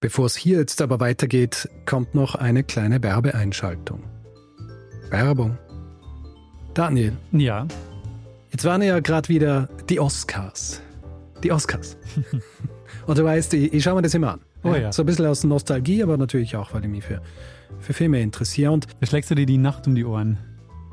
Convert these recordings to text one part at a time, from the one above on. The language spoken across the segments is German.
Bevor es hier jetzt aber weitergeht, kommt noch eine kleine Werbeeinschaltung. Werbung. Daniel. Ja. Jetzt waren ja gerade wieder die Oscars. Die Oscars. Und du weißt, ich, ich schaue mir das immer an. Oh ja. So ein bisschen aus Nostalgie, aber natürlich auch, weil ich mich für, für Filme interessiere. Und Da schlägst du dir die Nacht um die Ohren.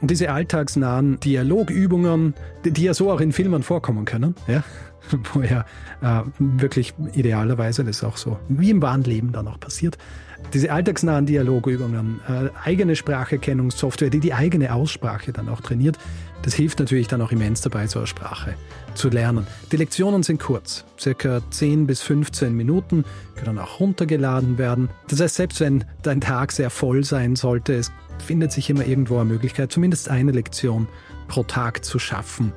Und diese alltagsnahen Dialogübungen, die, die ja so auch in Filmen vorkommen können, ja, wo ja äh, wirklich idealerweise das auch so wie im wahren Leben dann auch passiert, diese alltagsnahen Dialogübungen, äh, eigene Spracherkennungssoftware, die die eigene Aussprache dann auch trainiert, das hilft natürlich dann auch immens dabei, so eine Sprache zu lernen. Die Lektionen sind kurz, circa 10 bis 15 Minuten, können auch runtergeladen werden. Das heißt, selbst wenn dein Tag sehr voll sein sollte, es findet sich immer irgendwo eine Möglichkeit, zumindest eine Lektion pro Tag zu schaffen.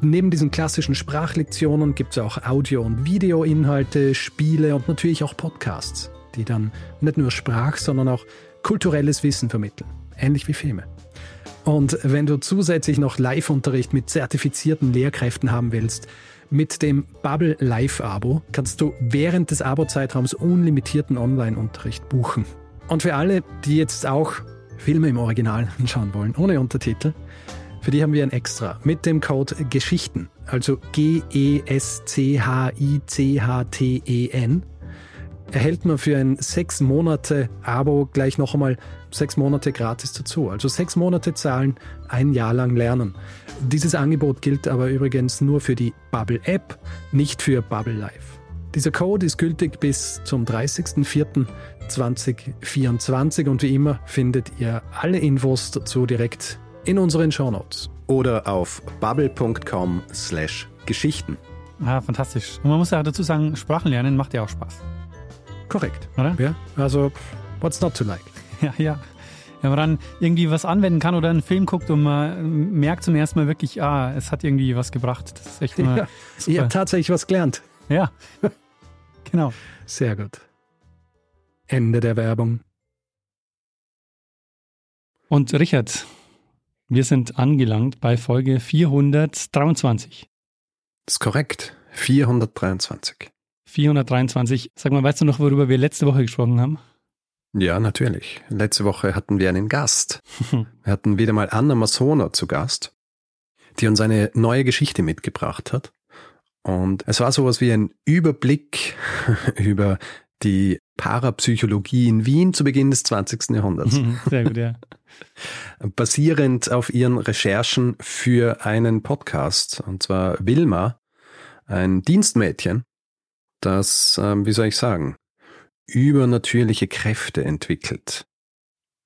Neben diesen klassischen Sprachlektionen gibt es auch Audio- und Videoinhalte, Spiele und natürlich auch Podcasts, die dann nicht nur Sprach, sondern auch kulturelles Wissen vermitteln. Ähnlich wie Filme. Und wenn du zusätzlich noch Live-Unterricht mit zertifizierten Lehrkräften haben willst, mit dem Bubble Live-Abo kannst du während des Abo-Zeitraums unlimitierten Online-Unterricht buchen. Und für alle, die jetzt auch Filme im Original anschauen wollen, ohne Untertitel, für die haben wir ein Extra mit dem Code Geschichten, also G-E-S-C-H-I-C-H-T-E-N, erhält man für ein sechs Monate Abo gleich noch einmal sechs Monate gratis dazu. Also sechs Monate zahlen, ein Jahr lang lernen. Dieses Angebot gilt aber übrigens nur für die Bubble App, nicht für Bubble Live. Dieser Code ist gültig bis zum 30.04.2024 und wie immer findet ihr alle Infos dazu direkt in unseren Shownotes. oder auf bubble.com slash Geschichten. Ah, fantastisch. Und man muss ja dazu sagen, Sprachen lernen macht ja auch Spaß. Korrekt. Oder? Ja, also what's not to like? Ja, ja. Wenn man dann irgendwie was anwenden kann oder einen Film guckt und man merkt zum ersten Mal wirklich, ah, es hat irgendwie was gebracht. Das ist echt immer Ja, super. habe tatsächlich was gelernt. Ja, genau. Sehr gut. Ende der Werbung. Und Richard, wir sind angelangt bei Folge 423. Das ist korrekt. 423. 423. Sag mal, weißt du noch, worüber wir letzte Woche gesprochen haben? Ja, natürlich. Letzte Woche hatten wir einen Gast. Wir hatten wieder mal Anna Masona zu Gast, die uns eine neue Geschichte mitgebracht hat. Und es war sowas wie ein Überblick über die Parapsychologie in Wien zu Beginn des 20. Jahrhunderts. Sehr gut, ja. basierend auf ihren Recherchen für einen Podcast, und zwar Wilma, ein Dienstmädchen, das, ähm, wie soll ich sagen, übernatürliche Kräfte entwickelt.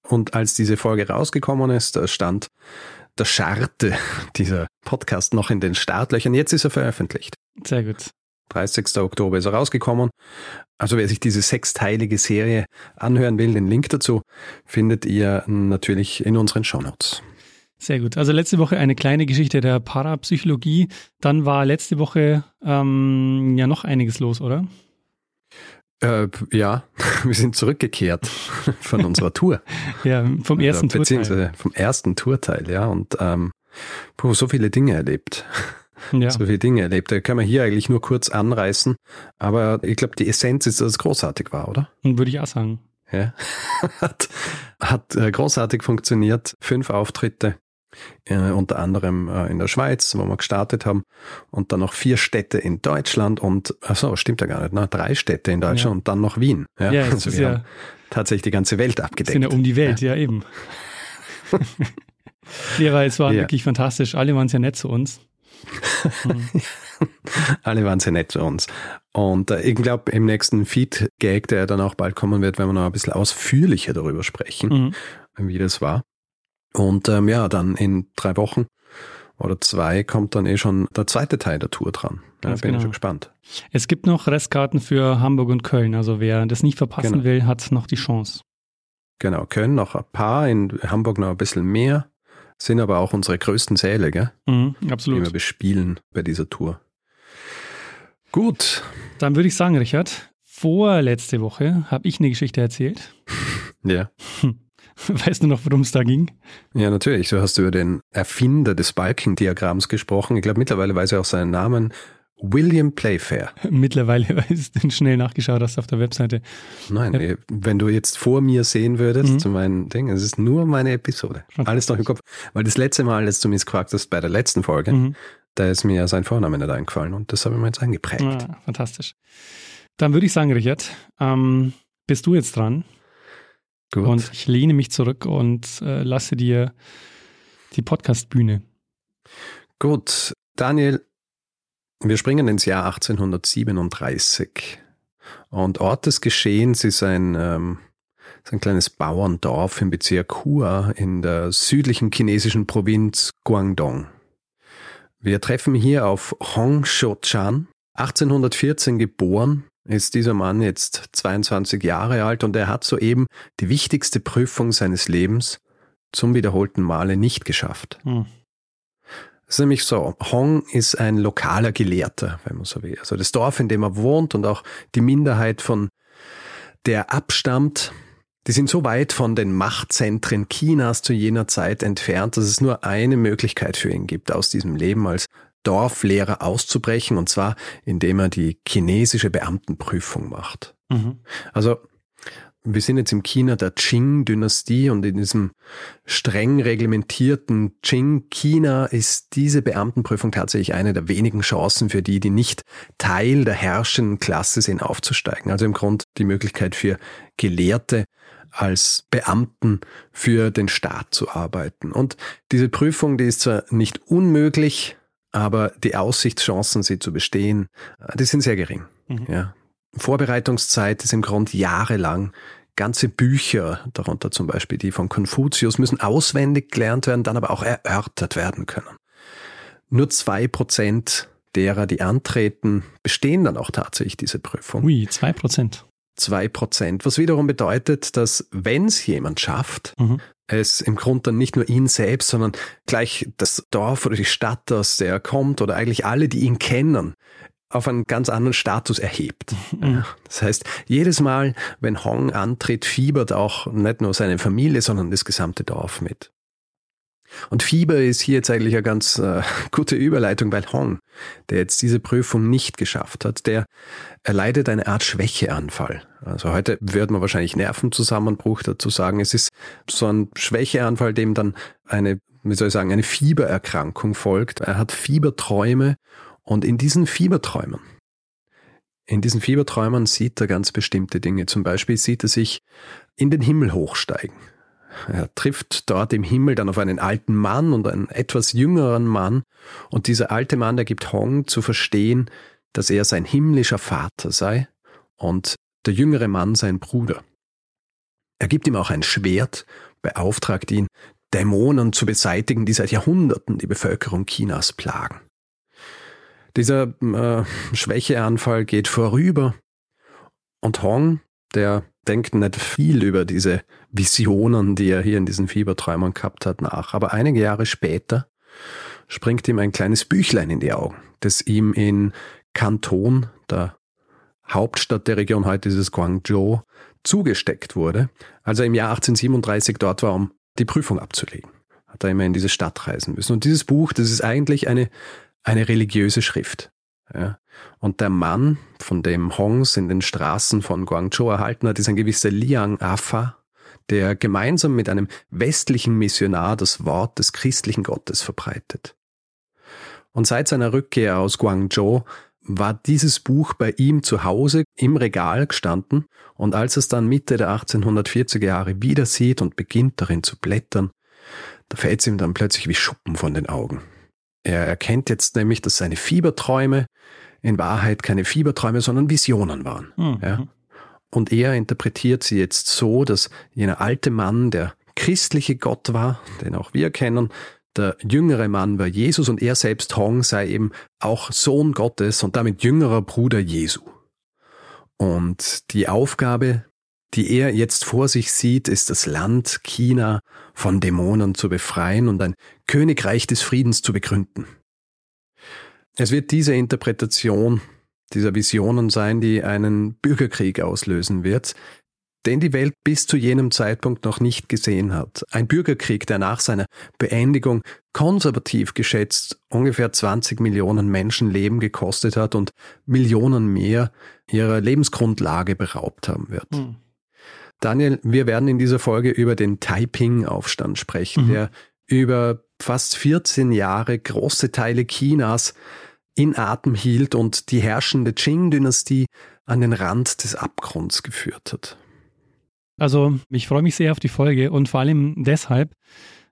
Und als diese Folge rausgekommen ist, da stand der Scharte dieser Podcast noch in den Startlöchern. Jetzt ist er veröffentlicht. Sehr gut. 30. Oktober ist er rausgekommen. Also wer sich diese sechsteilige Serie anhören will, den Link dazu findet ihr natürlich in unseren Shownotes. Sehr gut. Also letzte Woche eine kleine Geschichte der Parapsychologie. Dann war letzte Woche ähm, ja noch einiges los, oder? Äh, ja, wir sind zurückgekehrt von unserer Tour. ja, vom ersten also, Beziehungsweise vom ersten Tourteil, ja. Und ähm, puh, so viele Dinge erlebt. Ja. So viele Dinge erlebt. Da kann man hier eigentlich nur kurz anreißen. Aber ich glaube, die Essenz ist, dass es großartig war, oder? Würde ich auch sagen. Ja. hat hat äh, großartig funktioniert. Fünf Auftritte äh, unter anderem äh, in der Schweiz, wo wir gestartet haben, und dann noch vier Städte in Deutschland und, achso, stimmt ja gar nicht, ne? drei Städte in Deutschland ja. und dann noch Wien. Ja, ja also wir ja, haben tatsächlich die ganze Welt abgedeckt. Sind ja um die Welt, ja, ja eben. ja, weil es war wirklich fantastisch. Alle waren sehr nett zu uns. Alle waren sehr nett zu uns. Und äh, ich glaube, im nächsten Feed-Gag, der dann auch bald kommen wird, werden wir noch ein bisschen ausführlicher darüber sprechen, mhm. wie das war. Und ähm, ja, dann in drei Wochen oder zwei kommt dann eh schon der zweite Teil der Tour dran. Da bin genau. ich schon gespannt. Es gibt noch Restkarten für Hamburg und Köln. Also wer das nicht verpassen genau. will, hat noch die Chance. Genau, Köln noch ein paar, in Hamburg noch ein bisschen mehr. Sind aber auch unsere größten Säle, gell? Mhm, absolut. Die wir bespielen bei dieser Tour. Gut. Dann würde ich sagen, Richard, vorletzte Woche habe ich eine Geschichte erzählt. ja. Weißt du noch, worum es da ging? Ja, natürlich. Du hast über den Erfinder des Balkendiagramms gesprochen. Ich glaube, mittlerweile weiß er auch seinen Namen. William Playfair. Mittlerweile ist du schnell nachgeschaut hast auf der Webseite. Nein, ja. Wenn du jetzt vor mir sehen würdest, mhm. zu meinen Dingen, es ist nur meine Episode. Alles noch im Kopf. Weil das letzte Mal, als du mich gefragt hast, bei der letzten Folge, mhm. da ist mir sein Vorname nicht eingefallen und das habe ich mir jetzt eingeprägt. Ah, fantastisch. Dann würde ich sagen, Richard, ähm, bist du jetzt dran? Gut. Und ich lehne mich zurück und äh, lasse dir die Podcast-Bühne. Gut, Daniel, wir springen ins Jahr 1837. Und Ort des Geschehens ist ein, ähm, ist ein kleines Bauerndorf im Bezirk Hua in der südlichen chinesischen Provinz Guangdong. Wir treffen hier auf Hong Shou-chan, 1814 geboren, ist dieser Mann jetzt 22 Jahre alt und er hat soeben die wichtigste Prüfung seines Lebens zum wiederholten Male nicht geschafft. Hm. Es ist nämlich so, Hong ist ein lokaler Gelehrter, wenn man so will. Also das Dorf, in dem er wohnt und auch die Minderheit von der abstammt, die sind so weit von den Machtzentren Chinas zu jener Zeit entfernt, dass es nur eine Möglichkeit für ihn gibt, aus diesem Leben als Dorflehrer auszubrechen, und zwar indem er die chinesische Beamtenprüfung macht. Mhm. Also wir sind jetzt im China der Qing-Dynastie und in diesem streng reglementierten Qing-China ist diese Beamtenprüfung tatsächlich eine der wenigen Chancen für die, die nicht Teil der herrschenden Klasse sind, aufzusteigen. Also im Grund die Möglichkeit für Gelehrte als Beamten für den Staat zu arbeiten. Und diese Prüfung, die ist zwar nicht unmöglich, aber die Aussichtschancen, sie zu bestehen, die sind sehr gering. Mhm. Ja. Vorbereitungszeit ist im Grunde jahrelang. Ganze Bücher, darunter zum Beispiel die von Konfuzius, müssen auswendig gelernt werden, dann aber auch erörtert werden können. Nur zwei Prozent derer, die antreten, bestehen dann auch tatsächlich diese Prüfung. Ui, zwei Prozent. Zwei Prozent, was wiederum bedeutet, dass wenn es jemand schafft, mhm es im Grunde dann nicht nur ihn selbst, sondern gleich das Dorf oder die Stadt, aus der er kommt oder eigentlich alle, die ihn kennen, auf einen ganz anderen Status erhebt. Mhm. Das heißt, jedes Mal, wenn Hong antritt, fiebert auch nicht nur seine Familie, sondern das gesamte Dorf mit. Und Fieber ist hier jetzt eigentlich eine ganz äh, gute Überleitung, weil Hong, der jetzt diese Prüfung nicht geschafft hat, der erleidet eine Art Schwächeanfall. Also heute würde man wahrscheinlich Nervenzusammenbruch dazu sagen. Es ist so ein Schwächeanfall, dem dann eine, wie soll ich sagen, eine Fiebererkrankung folgt. Er hat Fieberträume und in diesen Fieberträumen, in diesen Fieberträumen sieht er ganz bestimmte Dinge. Zum Beispiel sieht er sich in den Himmel hochsteigen. Er trifft dort im Himmel dann auf einen alten Mann und einen etwas jüngeren Mann. Und dieser alte Mann, der gibt Hong zu verstehen, dass er sein himmlischer Vater sei und der jüngere Mann sein Bruder. Er gibt ihm auch ein Schwert, beauftragt ihn, Dämonen zu beseitigen, die seit Jahrhunderten die Bevölkerung Chinas plagen. Dieser äh, Schwächeanfall geht vorüber und Hong, der denkt nicht viel über diese Visionen, die er hier in diesen Fieberträumern gehabt hat, nach. Aber einige Jahre später springt ihm ein kleines Büchlein in die Augen, das ihm in Kanton, der Hauptstadt der Region heute dieses Guangzhou, zugesteckt wurde, als er im Jahr 1837 dort war, um die Prüfung abzulegen. Hat er immer in diese Stadt reisen müssen. Und dieses Buch, das ist eigentlich eine, eine religiöse Schrift. Ja. Und der Mann, von dem Hongs in den Straßen von Guangzhou erhalten hat, ist ein gewisser Liang Afa, der gemeinsam mit einem westlichen Missionar das Wort des christlichen Gottes verbreitet. Und seit seiner Rückkehr aus Guangzhou war dieses Buch bei ihm zu Hause im Regal gestanden und als es dann Mitte der 1840er Jahre wieder sieht und beginnt darin zu blättern, da fällt es ihm dann plötzlich wie Schuppen von den Augen. Er erkennt jetzt nämlich, dass seine Fieberträume in Wahrheit keine Fieberträume, sondern Visionen waren. Mhm. Ja? Und er interpretiert sie jetzt so, dass jener alte Mann der christliche Gott war, den auch wir kennen, der jüngere Mann war Jesus und er selbst Hong sei eben auch Sohn Gottes und damit jüngerer Bruder Jesu. Und die Aufgabe, die er jetzt vor sich sieht, ist das Land China von Dämonen zu befreien und ein Königreich des Friedens zu begründen. Es wird diese Interpretation dieser Visionen sein, die einen Bürgerkrieg auslösen wird, den die Welt bis zu jenem Zeitpunkt noch nicht gesehen hat. Ein Bürgerkrieg, der nach seiner Beendigung konservativ geschätzt ungefähr 20 Millionen Menschen Leben gekostet hat und Millionen mehr ihrer Lebensgrundlage beraubt haben wird. Hm. Daniel, wir werden in dieser Folge über den Taiping-Aufstand sprechen, mhm. der über fast 14 Jahre große Teile Chinas in Atem hielt und die herrschende Qing-Dynastie an den Rand des Abgrunds geführt hat. Also ich freue mich sehr auf die Folge und vor allem deshalb,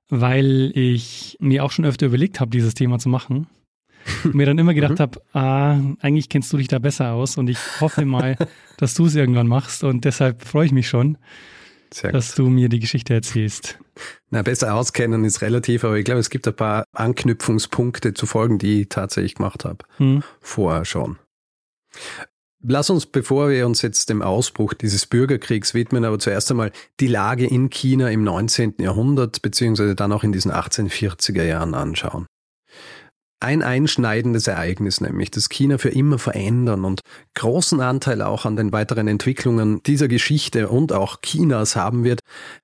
weil ich mir auch schon öfter überlegt habe, dieses Thema zu machen. Und mir dann immer gedacht mhm. habe, ah, eigentlich kennst du dich da besser aus und ich hoffe mal, dass du es irgendwann machst und deshalb freue ich mich schon, dass du mir die Geschichte erzählst. Na, besser auskennen ist relativ, aber ich glaube, es gibt ein paar Anknüpfungspunkte zu Folgen, die ich tatsächlich gemacht habe. Mhm. Vorher schon. Lass uns, bevor wir uns jetzt dem Ausbruch dieses Bürgerkriegs widmen, aber zuerst einmal die Lage in China im 19. Jahrhundert beziehungsweise dann auch in diesen 1840er Jahren anschauen. Ein einschneidendes Ereignis nämlich, das China für immer verändern und großen Anteil auch an den weiteren Entwicklungen dieser Geschichte und auch Chinas haben wird,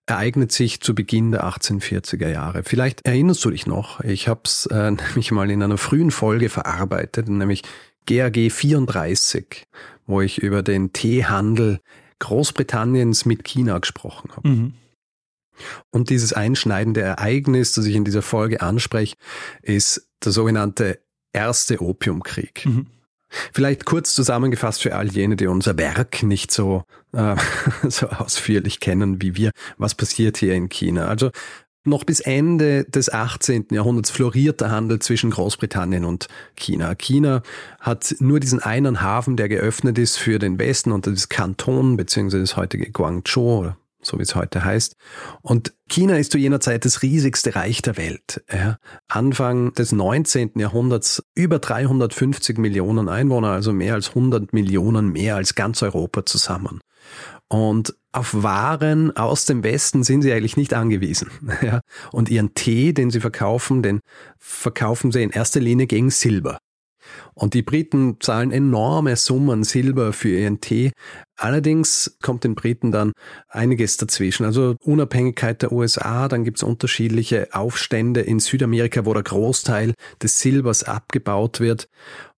ereignet sich zu Beginn der 1840er Jahre. Vielleicht erinnerst du dich noch, ich habe es äh, nämlich mal in einer frühen Folge verarbeitet, nämlich GAG 34, wo ich über den Teehandel Großbritanniens mit China gesprochen habe. Mhm. Und dieses einschneidende Ereignis, das ich in dieser Folge anspreche, ist der sogenannte Erste Opiumkrieg. Mhm. Vielleicht kurz zusammengefasst für all jene, die unser Werk nicht so, äh, so ausführlich kennen wie wir. Was passiert hier in China? Also noch bis Ende des 18. Jahrhunderts floriert der Handel zwischen Großbritannien und China. China hat nur diesen einen Hafen, der geöffnet ist für den Westen und das ist Kanton beziehungsweise das heutige Guangzhou, so wie es heute heißt. Und China ist zu jener Zeit das riesigste Reich der Welt. Ja. Anfang des 19. Jahrhunderts über 350 Millionen Einwohner, also mehr als 100 Millionen mehr als ganz Europa zusammen. Und auf Waren aus dem Westen sind sie eigentlich nicht angewiesen. Ja? Und ihren Tee, den sie verkaufen, den verkaufen sie in erster Linie gegen Silber. Und die Briten zahlen enorme Summen Silber für ihren Tee. Allerdings kommt den Briten dann einiges dazwischen. Also Unabhängigkeit der USA, dann gibt's unterschiedliche Aufstände in Südamerika, wo der Großteil des Silbers abgebaut wird.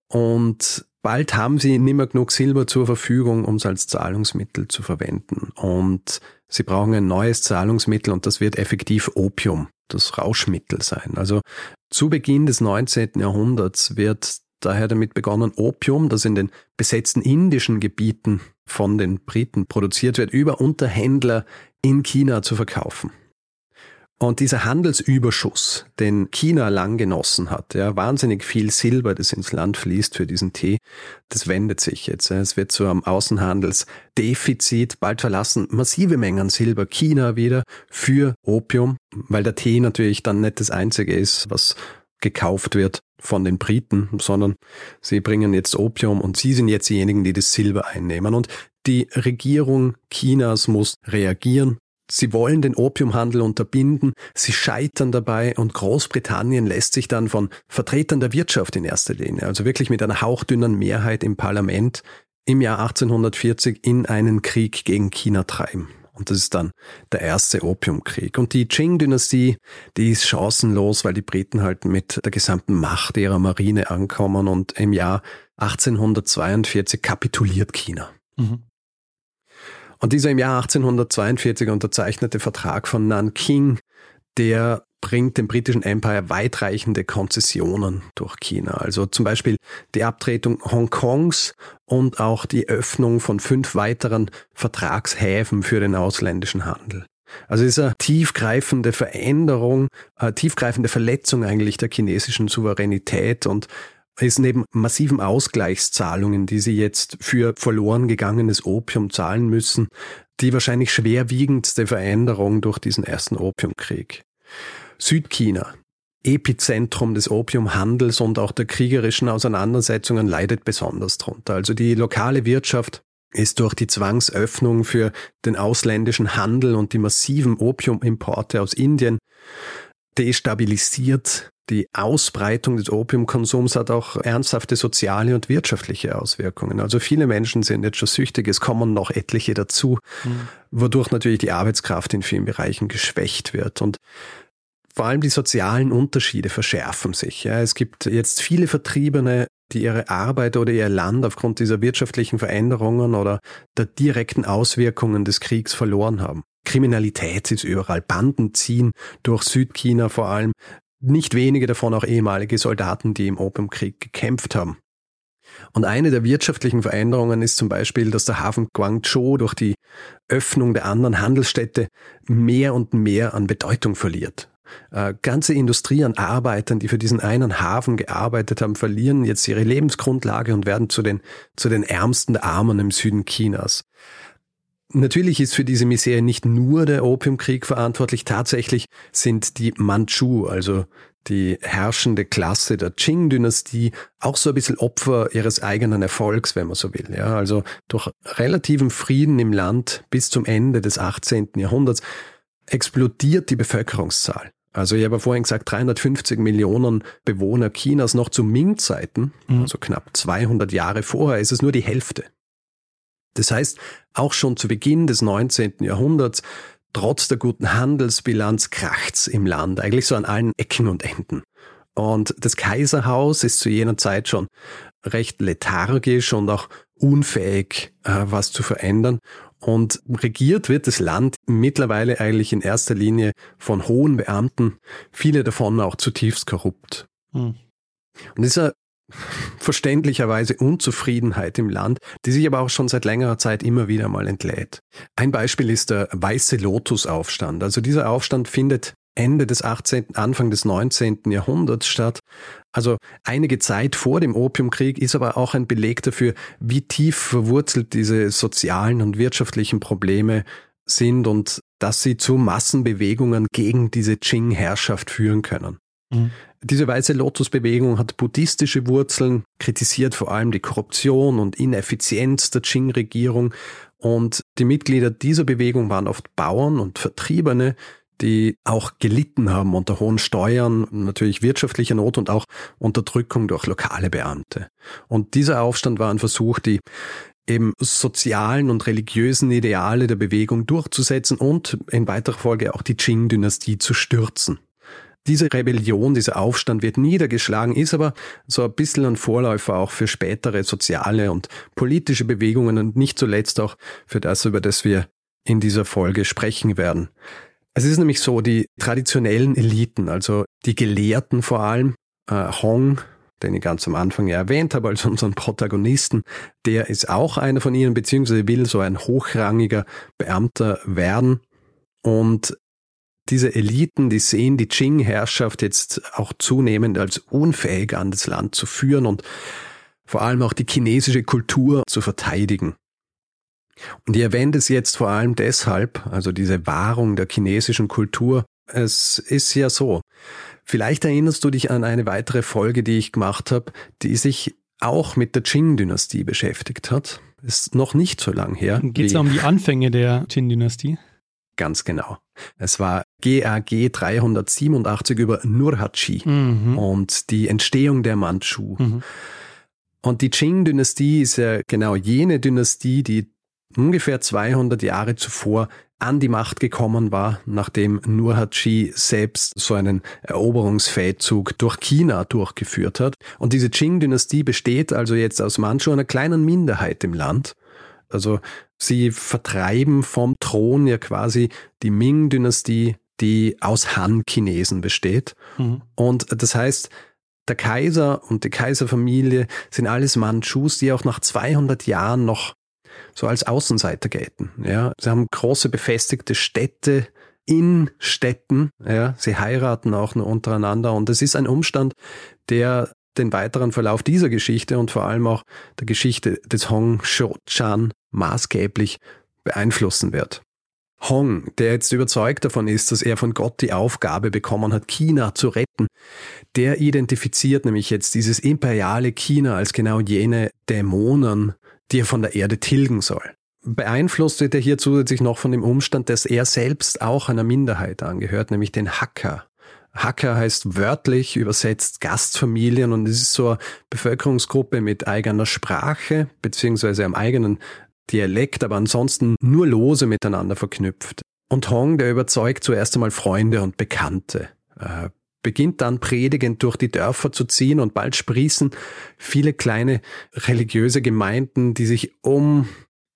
Und bald haben sie nicht mehr genug Silber zur Verfügung, um es als Zahlungsmittel zu verwenden. Und sie brauchen ein neues Zahlungsmittel und das wird effektiv Opium, das Rauschmittel sein. Also zu Beginn des 19. Jahrhunderts wird daher damit begonnen, Opium, das in den besetzten indischen Gebieten von den Briten produziert wird, über Unterhändler in China zu verkaufen. Und dieser Handelsüberschuss, den China lang genossen hat, ja, wahnsinnig viel Silber, das ins Land fließt für diesen Tee, das wendet sich jetzt. Es wird zu einem Außenhandelsdefizit. Bald verlassen massive Mengen Silber China wieder für Opium, weil der Tee natürlich dann nicht das einzige ist, was gekauft wird von den Briten, sondern sie bringen jetzt Opium und sie sind jetzt diejenigen, die das Silber einnehmen. Und die Regierung Chinas muss reagieren. Sie wollen den Opiumhandel unterbinden, sie scheitern dabei und Großbritannien lässt sich dann von Vertretern der Wirtschaft in erster Linie, also wirklich mit einer hauchdünnen Mehrheit im Parlament, im Jahr 1840 in einen Krieg gegen China treiben. Und das ist dann der erste Opiumkrieg. Und die Qing-Dynastie, die ist chancenlos, weil die Briten halt mit der gesamten Macht ihrer Marine ankommen und im Jahr 1842 kapituliert China. Mhm. Und dieser im Jahr 1842 unterzeichnete Vertrag von Nanking, der bringt dem britischen Empire weitreichende Konzessionen durch China. Also zum Beispiel die Abtretung Hongkongs und auch die Öffnung von fünf weiteren Vertragshäfen für den ausländischen Handel. Also diese tiefgreifende Veränderung, äh, tiefgreifende Verletzung eigentlich der chinesischen Souveränität und ist neben massiven Ausgleichszahlungen, die sie jetzt für verloren gegangenes Opium zahlen müssen, die wahrscheinlich schwerwiegendste Veränderung durch diesen ersten Opiumkrieg. Südchina, Epizentrum des Opiumhandels und auch der kriegerischen Auseinandersetzungen leidet besonders drunter. Also die lokale Wirtschaft ist durch die Zwangsöffnung für den ausländischen Handel und die massiven Opiumimporte aus Indien destabilisiert. Die Ausbreitung des Opiumkonsums hat auch ernsthafte soziale und wirtschaftliche Auswirkungen. Also viele Menschen sind jetzt schon süchtig, es kommen noch etliche dazu, mhm. wodurch natürlich die Arbeitskraft in vielen Bereichen geschwächt wird. Und vor allem die sozialen Unterschiede verschärfen sich. Es gibt jetzt viele Vertriebene, die ihre Arbeit oder ihr Land aufgrund dieser wirtschaftlichen Veränderungen oder der direkten Auswirkungen des Kriegs verloren haben. Kriminalität ist überall, Banden ziehen durch Südchina vor allem, nicht wenige davon auch ehemalige Soldaten, die im Opiumkrieg gekämpft haben. Und eine der wirtschaftlichen Veränderungen ist zum Beispiel, dass der Hafen Guangzhou durch die Öffnung der anderen Handelsstädte mehr und mehr an Bedeutung verliert. Äh, ganze Industrie an Arbeitern, die für diesen einen Hafen gearbeitet haben, verlieren jetzt ihre Lebensgrundlage und werden zu den, zu den ärmsten Armen im Süden Chinas. Natürlich ist für diese Misere nicht nur der Opiumkrieg verantwortlich, tatsächlich sind die Manchu, also die herrschende Klasse der Qing-Dynastie, auch so ein bisschen Opfer ihres eigenen Erfolgs, wenn man so will. Ja, also durch relativen Frieden im Land bis zum Ende des 18. Jahrhunderts explodiert die Bevölkerungszahl. Also ich habe vorhin gesagt, 350 Millionen Bewohner Chinas noch zu Ming-Zeiten, mhm. also knapp 200 Jahre vorher, ist es nur die Hälfte. Das heißt, auch schon zu Beginn des 19. Jahrhunderts, trotz der guten Handelsbilanz, kracht's im Land, eigentlich so an allen Ecken und Enden. Und das Kaiserhaus ist zu jener Zeit schon recht lethargisch und auch unfähig, äh, was zu verändern. Und regiert wird das Land mittlerweile eigentlich in erster Linie von hohen Beamten, viele davon auch zutiefst korrupt. Hm. Und dieser verständlicherweise Unzufriedenheit im Land, die sich aber auch schon seit längerer Zeit immer wieder mal entlädt. Ein Beispiel ist der Weiße Lotus-Aufstand. Also dieser Aufstand findet Ende des 18., Anfang des 19. Jahrhunderts statt. Also einige Zeit vor dem Opiumkrieg ist aber auch ein Beleg dafür, wie tief verwurzelt diese sozialen und wirtschaftlichen Probleme sind und dass sie zu Massenbewegungen gegen diese Qing-Herrschaft führen können. Mhm. Diese weiße Lotus-Bewegung hat buddhistische Wurzeln, kritisiert vor allem die Korruption und Ineffizienz der Qing-Regierung und die Mitglieder dieser Bewegung waren oft Bauern und Vertriebene, die auch gelitten haben unter hohen Steuern, natürlich wirtschaftlicher Not und auch Unterdrückung durch lokale Beamte. Und dieser Aufstand war ein Versuch, die eben sozialen und religiösen Ideale der Bewegung durchzusetzen und in weiterer Folge auch die Qing-Dynastie zu stürzen. Diese Rebellion, dieser Aufstand wird niedergeschlagen, ist aber so ein bisschen ein Vorläufer auch für spätere soziale und politische Bewegungen und nicht zuletzt auch für das, über das wir in dieser Folge sprechen werden. Es ist nämlich so, die traditionellen Eliten, also die Gelehrten vor allem, äh, Hong, den ich ganz am Anfang ja erwähnt habe, als unseren Protagonisten, der ist auch einer von ihnen, beziehungsweise will so ein hochrangiger Beamter werden. Und diese Eliten, die sehen die Qing-Herrschaft jetzt auch zunehmend als unfähig an das Land zu führen und vor allem auch die chinesische Kultur zu verteidigen. Und ich erwähne es jetzt vor allem deshalb, also diese Wahrung der chinesischen Kultur, es ist ja so. Vielleicht erinnerst du dich an eine weitere Folge, die ich gemacht habe, die sich auch mit der Qing-Dynastie beschäftigt hat. Ist noch nicht so lang her. Geht es um die Anfänge der Qing-Dynastie? Ganz genau. Es war GAG 387 über Nurhaci mhm. und die Entstehung der Mandschu. Mhm. Und die Qing-Dynastie ist ja genau jene Dynastie, die ungefähr 200 Jahre zuvor an die Macht gekommen war, nachdem Nurhaci selbst so einen Eroberungsfeldzug durch China durchgeführt hat. Und diese Qing-Dynastie besteht also jetzt aus Manchu einer kleinen Minderheit im Land. Also sie vertreiben vom Thron ja quasi die Ming-Dynastie, die aus Han-Chinesen besteht. Mhm. Und das heißt, der Kaiser und die Kaiserfamilie sind alles Manchus, die auch nach 200 Jahren noch so als Außenseiter gelten. Ja, sie haben große befestigte Städte in Städten. Ja, sie heiraten auch nur untereinander und es ist ein Umstand, der den weiteren Verlauf dieser Geschichte und vor allem auch der Geschichte des Hong Shou-chan maßgeblich beeinflussen wird. Hong, der jetzt überzeugt davon ist, dass er von Gott die Aufgabe bekommen hat, China zu retten, der identifiziert nämlich jetzt dieses imperiale China als genau jene Dämonen, die er von der Erde tilgen soll. Beeinflusst wird er hier zusätzlich noch von dem Umstand, dass er selbst auch einer Minderheit angehört, nämlich den Hacker. Hacker heißt wörtlich übersetzt Gastfamilien und es ist so eine Bevölkerungsgruppe mit eigener Sprache beziehungsweise einem eigenen Dialekt, aber ansonsten nur lose miteinander verknüpft. Und Hong, der überzeugt zuerst einmal Freunde und Bekannte. Beginnt dann predigend durch die Dörfer zu ziehen und bald sprießen viele kleine religiöse Gemeinden, die sich um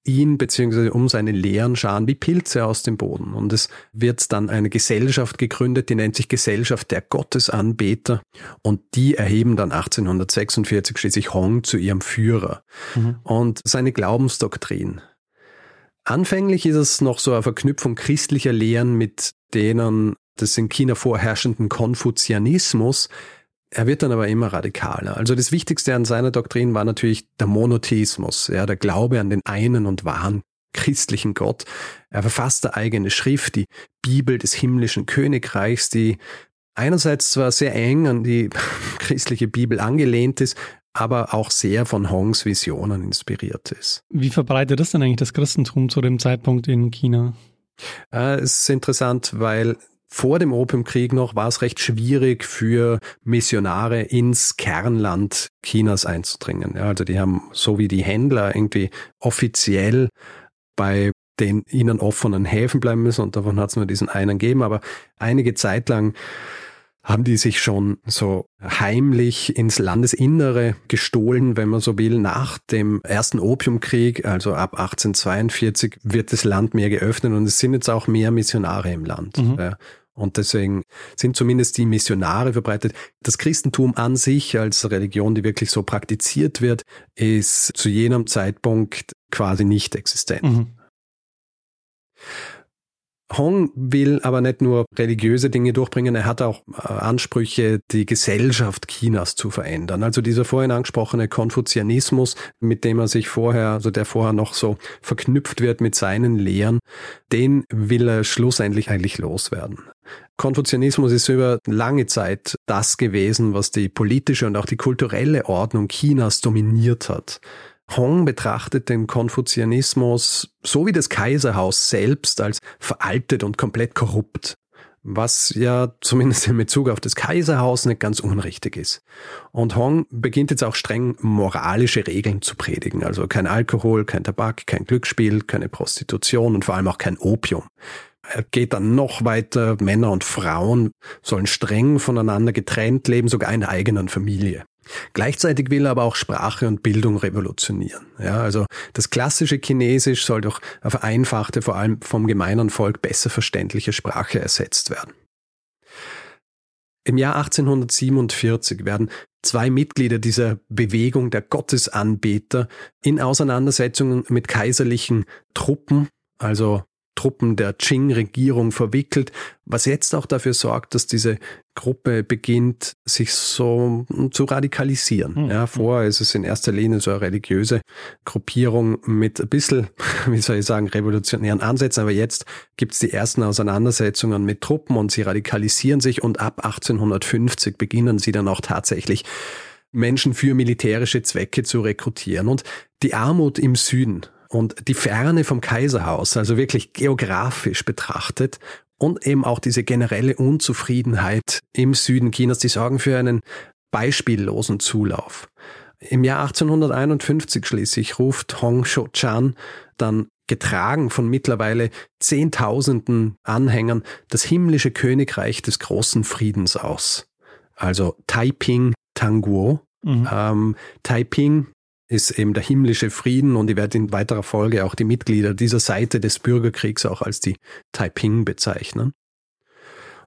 ihn bzw. um seine Lehren scharen wie Pilze aus dem Boden. Und es wird dann eine Gesellschaft gegründet, die nennt sich Gesellschaft der Gottesanbeter. Und die erheben dann 1846 schließlich Hong zu ihrem Führer. Mhm. Und seine Glaubensdoktrin. Anfänglich ist es noch so eine Verknüpfung christlicher Lehren mit denen des in China vorherrschenden Konfuzianismus. Er wird dann aber immer radikaler. Also das Wichtigste an seiner Doktrin war natürlich der Monotheismus, ja, der Glaube an den einen und wahren christlichen Gott. Er verfasst eine eigene Schrift, die Bibel des himmlischen Königreichs, die einerseits zwar sehr eng an die christliche Bibel angelehnt ist, aber auch sehr von Hongs Visionen inspiriert ist. Wie verbreitet ist denn eigentlich das Christentum zu dem Zeitpunkt in China? Äh, es ist interessant, weil vor dem Opiumkrieg noch war es recht schwierig für Missionare ins Kernland Chinas einzudringen. Ja, also die haben so wie die Händler irgendwie offiziell bei den ihnen offenen Häfen bleiben müssen und davon hat es nur diesen einen gegeben, aber einige Zeit lang haben die sich schon so heimlich ins Landesinnere gestohlen, wenn man so will. Nach dem ersten Opiumkrieg, also ab 1842, wird das Land mehr geöffnet und es sind jetzt auch mehr Missionare im Land. Mhm. Ja. Und deswegen sind zumindest die Missionare verbreitet. Das Christentum an sich als Religion, die wirklich so praktiziert wird, ist zu jenem Zeitpunkt quasi nicht existent. Mhm. Hong will aber nicht nur religiöse Dinge durchbringen, er hat auch äh, Ansprüche, die Gesellschaft Chinas zu verändern. Also dieser vorhin angesprochene Konfuzianismus, mit dem er sich vorher, also der vorher noch so verknüpft wird mit seinen Lehren, den will er schlussendlich eigentlich loswerden. Konfuzianismus ist über lange Zeit das gewesen, was die politische und auch die kulturelle Ordnung Chinas dominiert hat. Hong betrachtet den Konfuzianismus so wie das Kaiserhaus selbst als veraltet und komplett korrupt, was ja zumindest in Bezug auf das Kaiserhaus nicht ganz unrichtig ist. Und Hong beginnt jetzt auch streng moralische Regeln zu predigen, also kein Alkohol, kein Tabak, kein Glücksspiel, keine Prostitution und vor allem auch kein Opium. Er geht dann noch weiter, Männer und Frauen sollen streng voneinander getrennt leben, sogar in der eigenen Familie. Gleichzeitig will er aber auch Sprache und Bildung revolutionieren. Ja, also das klassische Chinesisch soll durch vereinfachte, vor allem vom gemeinen Volk besser verständliche Sprache ersetzt werden. Im Jahr 1847 werden zwei Mitglieder dieser Bewegung der Gottesanbeter in Auseinandersetzungen mit kaiserlichen Truppen, also Truppen der Qing-Regierung verwickelt, was jetzt auch dafür sorgt, dass diese Gruppe beginnt, sich so zu radikalisieren. Mhm. Ja, vorher ist es in erster Linie so eine religiöse Gruppierung mit ein bisschen, wie soll ich sagen, revolutionären Ansätzen, aber jetzt gibt es die ersten Auseinandersetzungen mit Truppen und sie radikalisieren sich und ab 1850 beginnen sie dann auch tatsächlich Menschen für militärische Zwecke zu rekrutieren. Und die Armut im Süden und die Ferne vom Kaiserhaus, also wirklich geografisch betrachtet, und eben auch diese generelle Unzufriedenheit im Süden Chinas, die sorgen für einen beispiellosen Zulauf. Im Jahr 1851 schließlich ruft Hong Shou-chan dann getragen von mittlerweile Zehntausenden Anhängern das himmlische Königreich des großen Friedens aus. Also Taiping Tanguo. Mhm. Ähm, Taiping ist eben der himmlische Frieden und ich werde in weiterer Folge auch die Mitglieder dieser Seite des Bürgerkriegs auch als die Taiping bezeichnen.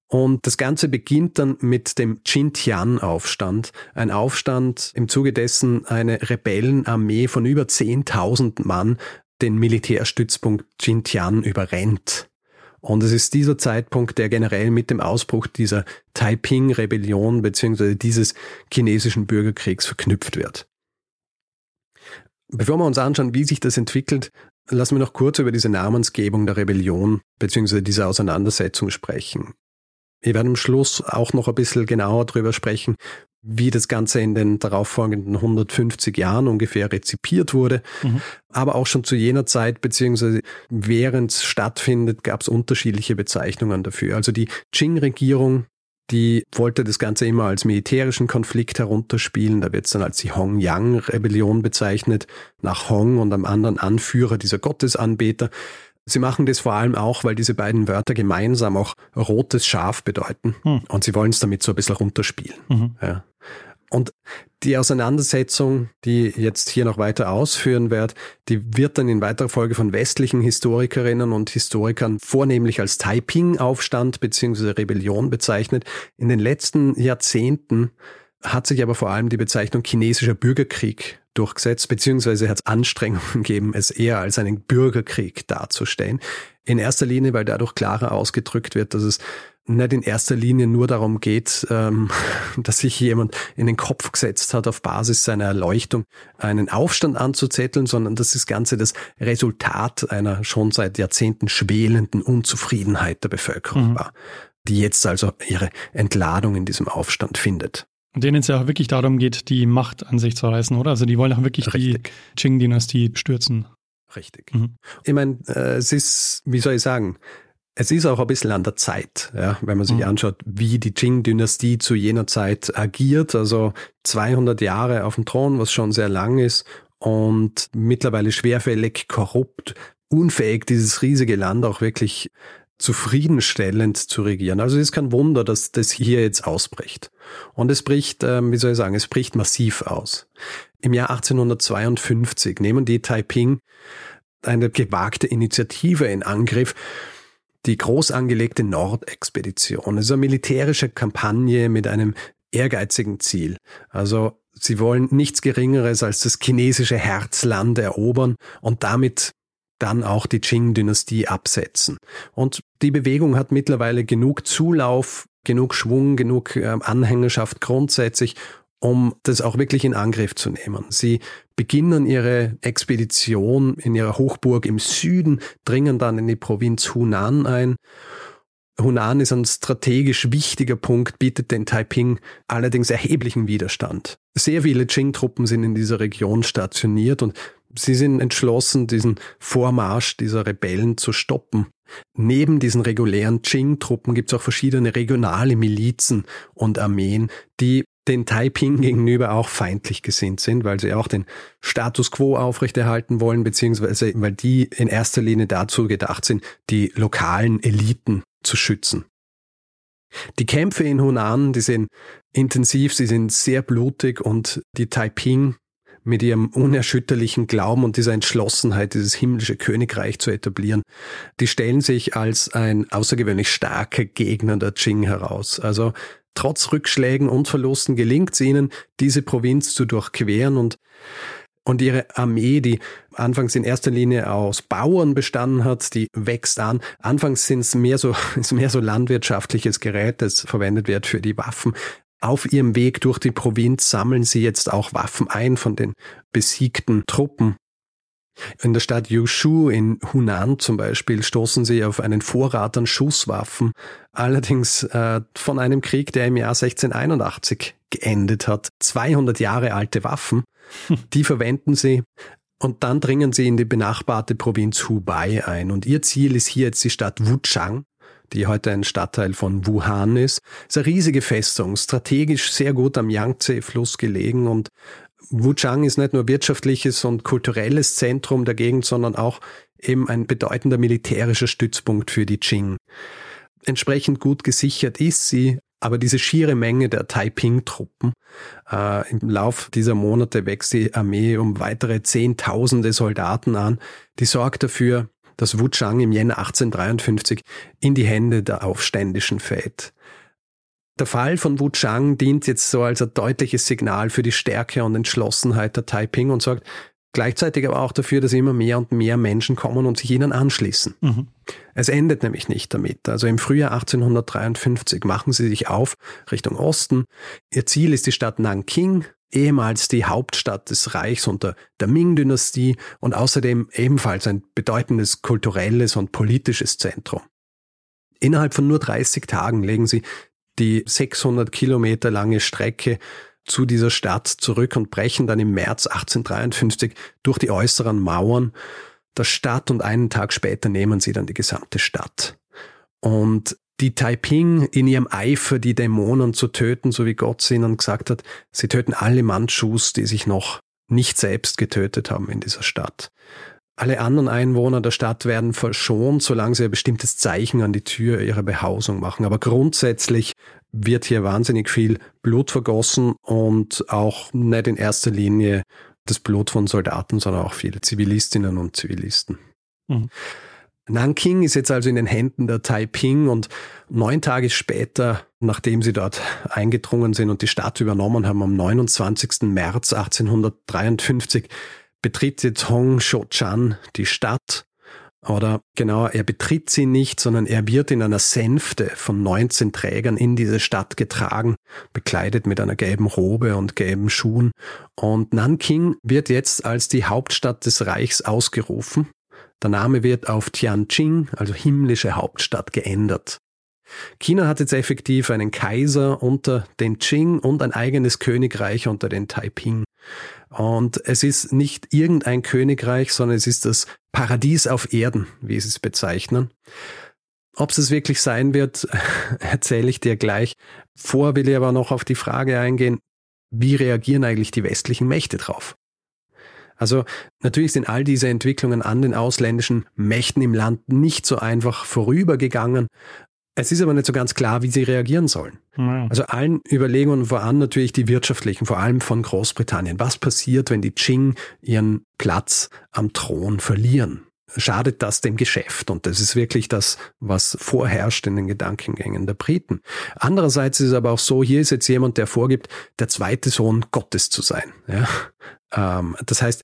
Und das Ganze beginnt dann mit dem Xintian-Aufstand. Ein Aufstand, im Zuge dessen eine Rebellenarmee von über 10.000 Mann den Militärstützpunkt Xintian überrennt. Und es ist dieser Zeitpunkt, der generell mit dem Ausbruch dieser Taiping-Rebellion bzw. dieses chinesischen Bürgerkriegs verknüpft wird. Bevor wir uns anschauen, wie sich das entwickelt, lassen wir noch kurz über diese Namensgebung der Rebellion bzw. diese Auseinandersetzung sprechen. Wir werden am Schluss auch noch ein bisschen genauer darüber sprechen, wie das Ganze in den darauffolgenden 150 Jahren ungefähr rezipiert wurde. Mhm. Aber auch schon zu jener Zeit, beziehungsweise während es stattfindet, gab es unterschiedliche Bezeichnungen dafür. Also die Qing-Regierung die wollte das Ganze immer als militärischen Konflikt herunterspielen. Da wird es dann als die Hong-Yang-Rebellion bezeichnet, nach Hong und einem anderen Anführer dieser Gottesanbeter. Sie machen das vor allem auch, weil diese beiden Wörter gemeinsam auch rotes Schaf bedeuten. Hm. Und sie wollen es damit so ein bisschen runterspielen. Mhm. Ja. Und die Auseinandersetzung, die jetzt hier noch weiter ausführen werde, die wird dann in weiterer Folge von westlichen Historikerinnen und Historikern vornehmlich als Taiping-Aufstand bzw. Rebellion bezeichnet. In den letzten Jahrzehnten hat sich aber vor allem die Bezeichnung chinesischer Bürgerkrieg durchgesetzt, beziehungsweise hat es Anstrengungen gegeben, es eher als einen Bürgerkrieg darzustellen. In erster Linie, weil dadurch klarer ausgedrückt wird, dass es nicht in erster Linie nur darum geht, ähm, dass sich jemand in den Kopf gesetzt hat, auf Basis seiner Erleuchtung einen Aufstand anzuzetteln, sondern dass das Ganze das Resultat einer schon seit Jahrzehnten schwelenden Unzufriedenheit der Bevölkerung mhm. war, die jetzt also ihre Entladung in diesem Aufstand findet. Und denen es ja auch wirklich darum geht, die Macht an sich zu reißen, oder? Also die wollen auch wirklich Richtig. die Qing-Dynastie stürzen. Richtig. Mhm. Ich meine, äh, es ist, wie soll ich sagen, es ist auch ein bisschen an der Zeit, ja, wenn man sich mhm. anschaut, wie die Qing-Dynastie zu jener Zeit agiert. Also 200 Jahre auf dem Thron, was schon sehr lang ist und mittlerweile schwerfällig, korrupt, unfähig, dieses riesige Land auch wirklich zufriedenstellend zu regieren. Also es ist kein Wunder, dass das hier jetzt ausbricht. Und es bricht, ähm, wie soll ich sagen, es bricht massiv aus. Im Jahr 1852 nehmen die Taiping eine gewagte Initiative in Angriff, die groß angelegte Nordexpedition. Es ist eine militärische Kampagne mit einem ehrgeizigen Ziel. Also sie wollen nichts Geringeres als das chinesische Herzland erobern und damit dann auch die Qing-Dynastie absetzen. Und die Bewegung hat mittlerweile genug Zulauf, genug Schwung, genug äh, Anhängerschaft grundsätzlich, um das auch wirklich in Angriff zu nehmen. Sie beginnen ihre Expedition in ihrer Hochburg im Süden, dringen dann in die Provinz Hunan ein. Hunan ist ein strategisch wichtiger Punkt, bietet den Taiping allerdings erheblichen Widerstand. Sehr viele Qing-Truppen sind in dieser Region stationiert und sie sind entschlossen, diesen Vormarsch dieser Rebellen zu stoppen. Neben diesen regulären Qing-Truppen gibt es auch verschiedene regionale Milizen und Armeen, die den Taiping gegenüber auch feindlich gesinnt sind, weil sie auch den Status quo aufrechterhalten wollen, beziehungsweise weil die in erster Linie dazu gedacht sind, die lokalen Eliten zu schützen. Die Kämpfe in Hunan, die sind intensiv, sie sind sehr blutig und die Taiping mit ihrem unerschütterlichen Glauben und dieser Entschlossenheit, dieses himmlische Königreich zu etablieren, die stellen sich als ein außergewöhnlich starker Gegner der Qing heraus. Also Trotz Rückschlägen und Verlusten gelingt es ihnen, diese Provinz zu durchqueren und Und ihre Armee, die anfangs in erster Linie aus Bauern bestanden hat, die wächst an. Anfangs sind es mehr so, ist mehr so landwirtschaftliches Gerät, das verwendet wird für die Waffen. Auf ihrem Weg durch die Provinz sammeln sie jetzt auch Waffen ein von den besiegten Truppen. In der Stadt Yushu in Hunan zum Beispiel stoßen sie auf einen Vorrat an Schusswaffen, allerdings äh, von einem Krieg, der im Jahr 1681 geendet hat. 200 Jahre alte Waffen, die verwenden sie und dann dringen sie in die benachbarte Provinz Hubei ein. Und ihr Ziel ist hier jetzt die Stadt Wuchang, die heute ein Stadtteil von Wuhan ist. Es ist eine riesige Festung, strategisch sehr gut am Yangtze-Fluss gelegen und Wuchang ist nicht nur wirtschaftliches und kulturelles Zentrum der Gegend, sondern auch eben ein bedeutender militärischer Stützpunkt für die Qing. Entsprechend gut gesichert ist sie, aber diese schiere Menge der Taiping-Truppen, äh, im Lauf dieser Monate wächst die Armee um weitere Zehntausende Soldaten an, die sorgt dafür, dass Wuchang im Jänner 1853 in die Hände der Aufständischen fällt. Der Fall von Wu Chang dient jetzt so als ein deutliches Signal für die Stärke und Entschlossenheit der Taiping und sorgt gleichzeitig aber auch dafür, dass immer mehr und mehr Menschen kommen und sich ihnen anschließen. Mhm. Es endet nämlich nicht damit. Also im Frühjahr 1853 machen sie sich auf Richtung Osten. Ihr Ziel ist die Stadt Nanking, ehemals die Hauptstadt des Reichs unter der Ming-Dynastie und außerdem ebenfalls ein bedeutendes kulturelles und politisches Zentrum. Innerhalb von nur 30 Tagen legen sie die 600 Kilometer lange Strecke zu dieser Stadt zurück und brechen dann im März 1853 durch die äußeren Mauern der Stadt und einen Tag später nehmen sie dann die gesamte Stadt. Und die Taiping in ihrem Eifer, die Dämonen zu töten, so wie Gott sie ihnen gesagt hat, sie töten alle Mandschus, die sich noch nicht selbst getötet haben in dieser Stadt. Alle anderen Einwohner der Stadt werden verschont, solange sie ein bestimmtes Zeichen an die Tür ihrer Behausung machen. Aber grundsätzlich wird hier wahnsinnig viel Blut vergossen und auch nicht in erster Linie das Blut von Soldaten, sondern auch viele Zivilistinnen und Zivilisten. Mhm. Nanking ist jetzt also in den Händen der Taiping und neun Tage später, nachdem sie dort eingedrungen sind und die Stadt übernommen haben, am 29. März 1853, betritt jetzt Hong Shou-chan die Stadt. Oder genauer, er betritt sie nicht, sondern er wird in einer Sänfte von 19 Trägern in diese Stadt getragen, bekleidet mit einer gelben Robe und gelben Schuhen. Und Nanking wird jetzt als die Hauptstadt des Reichs ausgerufen. Der Name wird auf Tianjin, also himmlische Hauptstadt, geändert. China hat jetzt effektiv einen Kaiser unter den Qing und ein eigenes Königreich unter den Taiping. Und es ist nicht irgendein Königreich, sondern es ist das Paradies auf Erden, wie sie es bezeichnen. Ob es wirklich sein wird, erzähle ich dir gleich. Vor will ich aber noch auf die Frage eingehen, wie reagieren eigentlich die westlichen Mächte drauf? Also natürlich sind all diese Entwicklungen an den ausländischen Mächten im Land nicht so einfach vorübergegangen, es ist aber nicht so ganz klar, wie sie reagieren sollen. Ja. Also allen Überlegungen voran natürlich die wirtschaftlichen, vor allem von Großbritannien. Was passiert, wenn die Qing ihren Platz am Thron verlieren? Schadet das dem Geschäft? Und das ist wirklich das, was vorherrscht in den Gedankengängen der Briten. Andererseits ist es aber auch so, hier ist jetzt jemand, der vorgibt, der zweite Sohn Gottes zu sein. Ja? Ähm, das heißt,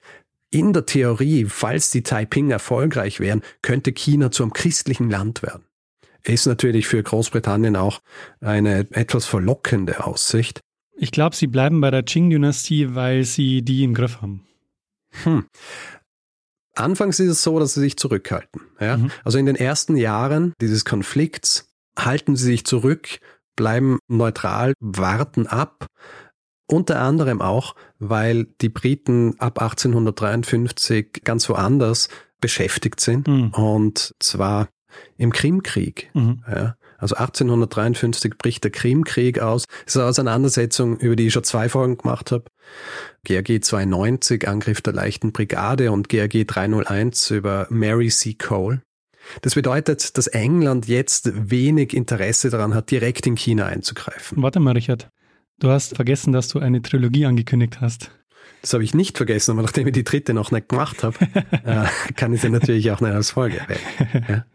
in der Theorie, falls die Taiping erfolgreich wären, könnte China zu einem christlichen Land werden ist natürlich für Großbritannien auch eine etwas verlockende Aussicht. Ich glaube, sie bleiben bei der Qing-Dynastie, weil sie die im Griff haben. Hm. Anfangs ist es so, dass sie sich zurückhalten. Ja? Mhm. Also in den ersten Jahren dieses Konflikts halten sie sich zurück, bleiben neutral, warten ab. Unter anderem auch, weil die Briten ab 1853 ganz woanders beschäftigt sind. Mhm. Und zwar im Krimkrieg. Mhm. Ja, also 1853 bricht der Krimkrieg aus. Das ist eine Auseinandersetzung, über die ich schon zwei Folgen gemacht habe. GRG 290, Angriff der leichten Brigade und GRG 301 über Mary C. Cole. Das bedeutet, dass England jetzt wenig Interesse daran hat, direkt in China einzugreifen. Warte mal, Richard. Du hast vergessen, dass du eine Trilogie angekündigt hast. Das habe ich nicht vergessen, aber nachdem ich die dritte noch nicht gemacht habe, äh, kann ich sie natürlich auch nicht als Folge erwähnen. Ja.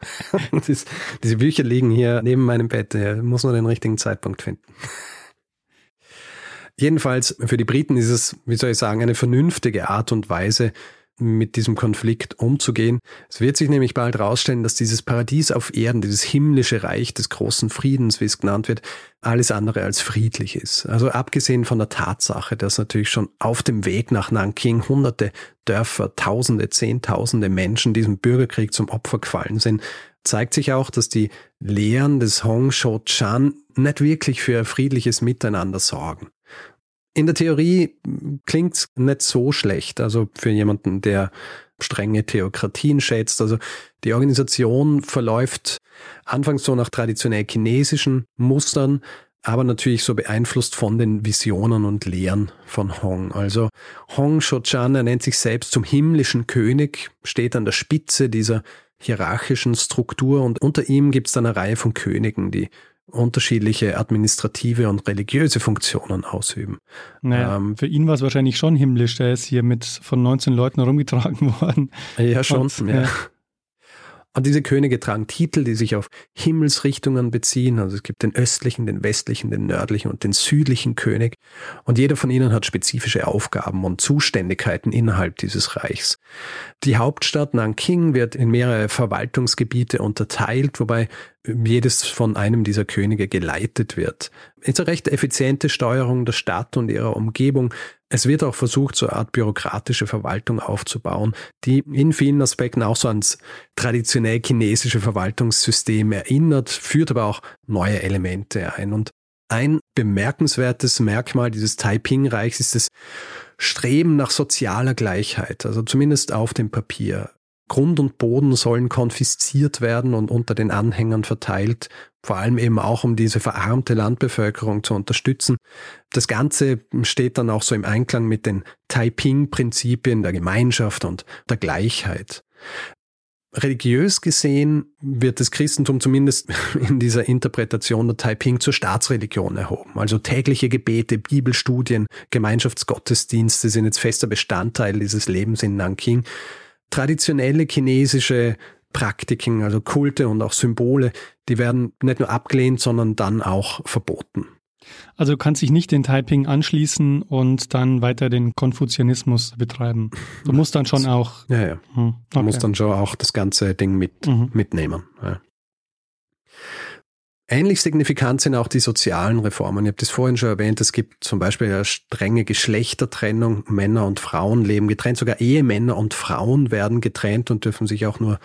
Das, diese Bücher liegen hier neben meinem Bett, da muss man den richtigen Zeitpunkt finden. Jedenfalls für die Briten ist es, wie soll ich sagen, eine vernünftige Art und Weise, mit diesem Konflikt umzugehen. Es wird sich nämlich bald herausstellen, dass dieses Paradies auf Erden, dieses himmlische Reich des großen Friedens, wie es genannt wird, alles andere als friedlich ist. Also abgesehen von der Tatsache, dass natürlich schon auf dem Weg nach Nanking hunderte Dörfer, Tausende, Zehntausende Menschen diesem Bürgerkrieg zum Opfer gefallen sind, zeigt sich auch, dass die Lehren des Hong Shou-Chan nicht wirklich für friedliches Miteinander sorgen. In der Theorie klingt's nicht so schlecht, also für jemanden, der strenge Theokratien schätzt. Also die Organisation verläuft anfangs so nach traditionell chinesischen Mustern, aber natürlich so beeinflusst von den Visionen und Lehren von Hong. Also Hong Shouchan, er nennt sich selbst zum himmlischen König, steht an der Spitze dieser hierarchischen Struktur und unter ihm gibt es dann eine Reihe von Königen, die unterschiedliche administrative und religiöse Funktionen ausüben. Naja, ähm, für ihn war es wahrscheinlich schon himmlisch. Der ist hier mit von 19 Leuten herumgetragen worden. Ja, schon. Und, ja. Und diese Könige tragen Titel, die sich auf Himmelsrichtungen beziehen. Also es gibt den östlichen, den westlichen, den nördlichen und den südlichen König. Und jeder von ihnen hat spezifische Aufgaben und Zuständigkeiten innerhalb dieses Reichs. Die Hauptstadt Nanking wird in mehrere Verwaltungsgebiete unterteilt, wobei jedes von einem dieser Könige geleitet wird. Es ist eine recht effiziente Steuerung der Stadt und ihrer Umgebung. Es wird auch versucht, so eine Art bürokratische Verwaltung aufzubauen, die in vielen Aspekten auch so ans traditionell chinesische Verwaltungssystem erinnert, führt aber auch neue Elemente ein. Und ein bemerkenswertes Merkmal dieses Taiping-Reichs ist das Streben nach sozialer Gleichheit, also zumindest auf dem Papier. Grund und Boden sollen konfisziert werden und unter den Anhängern verteilt, vor allem eben auch um diese verarmte Landbevölkerung zu unterstützen. Das Ganze steht dann auch so im Einklang mit den Taiping-Prinzipien der Gemeinschaft und der Gleichheit. Religiös gesehen wird das Christentum zumindest in dieser Interpretation der Taiping zur Staatsreligion erhoben. Also tägliche Gebete, Bibelstudien, Gemeinschaftsgottesdienste sind jetzt fester Bestandteil dieses Lebens in Nanking traditionelle chinesische Praktiken, also Kulte und auch Symbole, die werden nicht nur abgelehnt, sondern dann auch verboten. Also du kannst dich nicht den Taiping anschließen und dann weiter den Konfuzianismus betreiben. Du musst dann schon auch. Ja, ja. Hm, okay. Du musst dann schon auch das ganze Ding mit, mhm. mitnehmen. Ja. Ähnlich signifikant sind auch die sozialen Reformen. Ich habe das vorhin schon erwähnt. Es gibt zum Beispiel eine strenge Geschlechtertrennung. Männer und Frauen leben getrennt. Sogar Ehemänner und Frauen werden getrennt und dürfen sich auch nur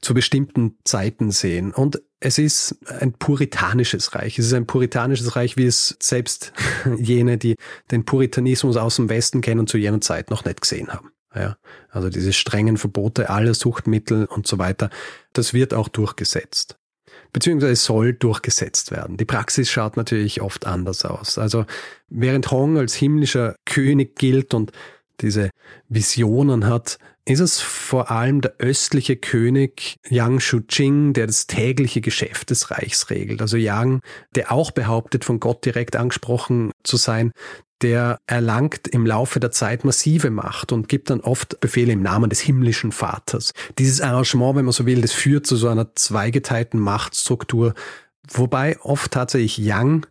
zu bestimmten Zeiten sehen. Und es ist ein puritanisches Reich. Es ist ein puritanisches Reich, wie es selbst jene, die den Puritanismus aus dem Westen kennen, zu jener Zeit noch nicht gesehen haben. Ja, also diese strengen Verbote aller Suchtmittel und so weiter, das wird auch durchgesetzt beziehungsweise soll durchgesetzt werden. Die Praxis schaut natürlich oft anders aus. Also während Hong als himmlischer König gilt und diese Visionen hat, ist es vor allem der östliche König Yang Shuqing, der das tägliche Geschäft des Reichs regelt. Also Yang, der auch behauptet, von Gott direkt angesprochen zu sein, der erlangt im Laufe der Zeit massive Macht und gibt dann oft Befehle im Namen des himmlischen Vaters. Dieses Arrangement, wenn man so will, das führt zu so einer zweigeteilten Machtstruktur, wobei oft tatsächlich Yang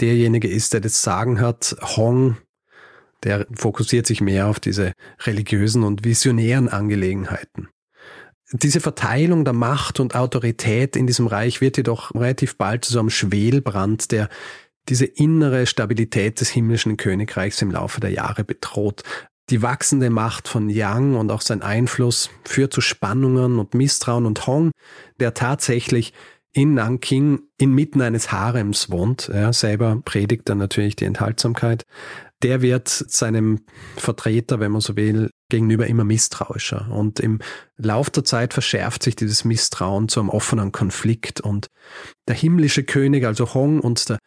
derjenige ist, der das Sagen hat, Hong, der fokussiert sich mehr auf diese religiösen und visionären Angelegenheiten. Diese Verteilung der Macht und Autorität in diesem Reich wird jedoch relativ bald zu so einem Schwelbrand, der diese innere Stabilität des himmlischen Königreichs im Laufe der Jahre bedroht. Die wachsende Macht von Yang und auch sein Einfluss führt zu Spannungen und Misstrauen und Hong, der tatsächlich in Nanking inmitten eines Harems wohnt. Er selber predigt dann natürlich die Enthaltsamkeit. Der wird seinem Vertreter, wenn man so will, gegenüber immer misstrauischer. Und im Lauf der Zeit verschärft sich dieses Misstrauen zu einem offenen Konflikt. Und der himmlische König, also Hong, und der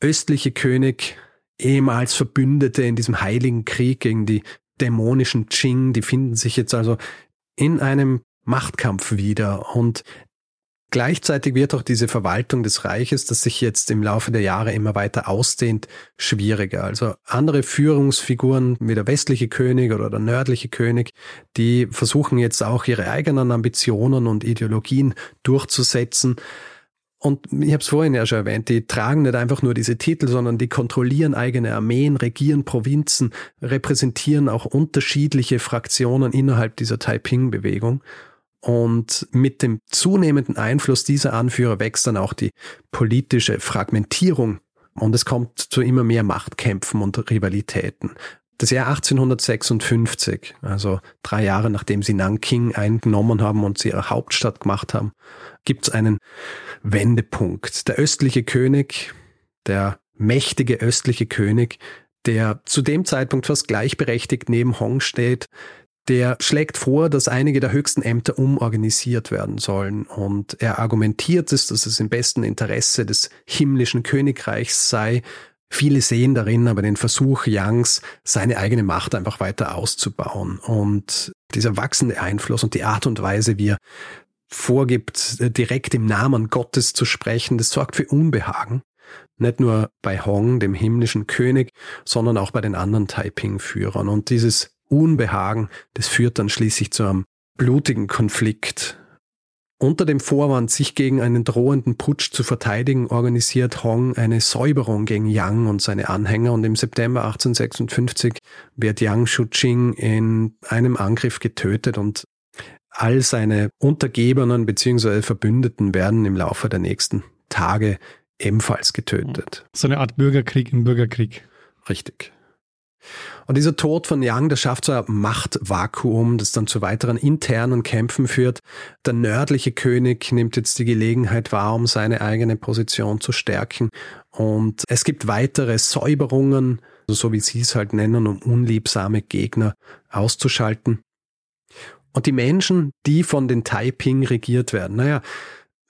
östliche König, ehemals Verbündete in diesem heiligen Krieg gegen die dämonischen Qing, die finden sich jetzt also in einem Machtkampf wieder und Gleichzeitig wird auch diese Verwaltung des Reiches, das sich jetzt im Laufe der Jahre immer weiter ausdehnt, schwieriger. Also andere Führungsfiguren wie der westliche König oder der nördliche König, die versuchen jetzt auch ihre eigenen Ambitionen und Ideologien durchzusetzen. Und ich habe es vorhin ja schon erwähnt, die tragen nicht einfach nur diese Titel, sondern die kontrollieren eigene Armeen, regieren Provinzen, repräsentieren auch unterschiedliche Fraktionen innerhalb dieser Taiping-Bewegung. Und mit dem zunehmenden Einfluss dieser Anführer wächst dann auch die politische Fragmentierung und es kommt zu immer mehr Machtkämpfen und Rivalitäten. Das Jahr 1856, also drei Jahre nachdem sie Nanking eingenommen haben und sie ihre Hauptstadt gemacht haben, gibt es einen Wendepunkt. Der östliche König, der mächtige östliche König, der zu dem Zeitpunkt fast gleichberechtigt neben Hong steht, der schlägt vor, dass einige der höchsten Ämter umorganisiert werden sollen. Und er argumentiert es, dass es im besten Interesse des himmlischen Königreichs sei, Viele sehen darin aber den Versuch Youngs, seine eigene Macht einfach weiter auszubauen. Und dieser wachsende Einfluss und die Art und Weise, wie er vorgibt, direkt im Namen Gottes zu sprechen, das sorgt für Unbehagen. Nicht nur bei Hong, dem himmlischen König, sondern auch bei den anderen Taiping-Führern. Und dieses Unbehagen, das führt dann schließlich zu einem blutigen Konflikt unter dem Vorwand, sich gegen einen drohenden Putsch zu verteidigen, organisiert Hong eine Säuberung gegen Yang und seine Anhänger und im September 1856 wird Yang Shuqing in einem Angriff getötet und all seine Untergebenen bzw. Verbündeten werden im Laufe der nächsten Tage ebenfalls getötet. So eine Art Bürgerkrieg im Bürgerkrieg. Richtig. Und dieser Tod von Yang, der schafft so ein Machtvakuum, das dann zu weiteren internen Kämpfen führt. Der nördliche König nimmt jetzt die Gelegenheit wahr, um seine eigene Position zu stärken. Und es gibt weitere Säuberungen, so wie sie es halt nennen, um unliebsame Gegner auszuschalten. Und die Menschen, die von den Taiping regiert werden, naja,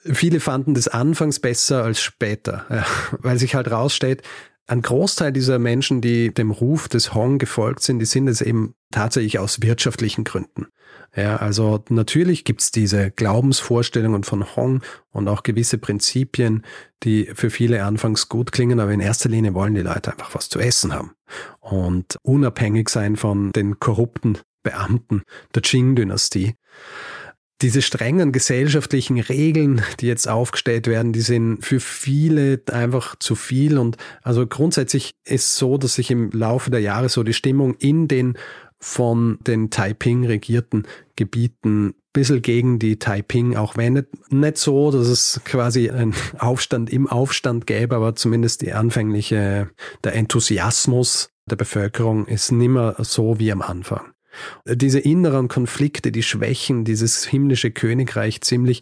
viele fanden das anfangs besser als später, ja, weil sich halt rausstellt, ein Großteil dieser Menschen, die dem Ruf des Hong gefolgt sind, die sind es eben tatsächlich aus wirtschaftlichen Gründen. Ja, also natürlich gibt's diese Glaubensvorstellungen von Hong und auch gewisse Prinzipien, die für viele anfangs gut klingen, aber in erster Linie wollen die Leute einfach was zu essen haben und unabhängig sein von den korrupten Beamten der Qing-Dynastie diese strengen gesellschaftlichen Regeln, die jetzt aufgestellt werden, die sind für viele einfach zu viel. Und also grundsätzlich ist so, dass sich im Laufe der Jahre so die Stimmung in den von den Taiping regierten Gebieten ein bisschen gegen die Taiping auch wendet. Nicht so, dass es quasi einen Aufstand im Aufstand gäbe, aber zumindest die anfängliche, der Enthusiasmus der Bevölkerung ist nimmer so wie am Anfang. Diese inneren Konflikte, die schwächen dieses himmlische Königreich ziemlich.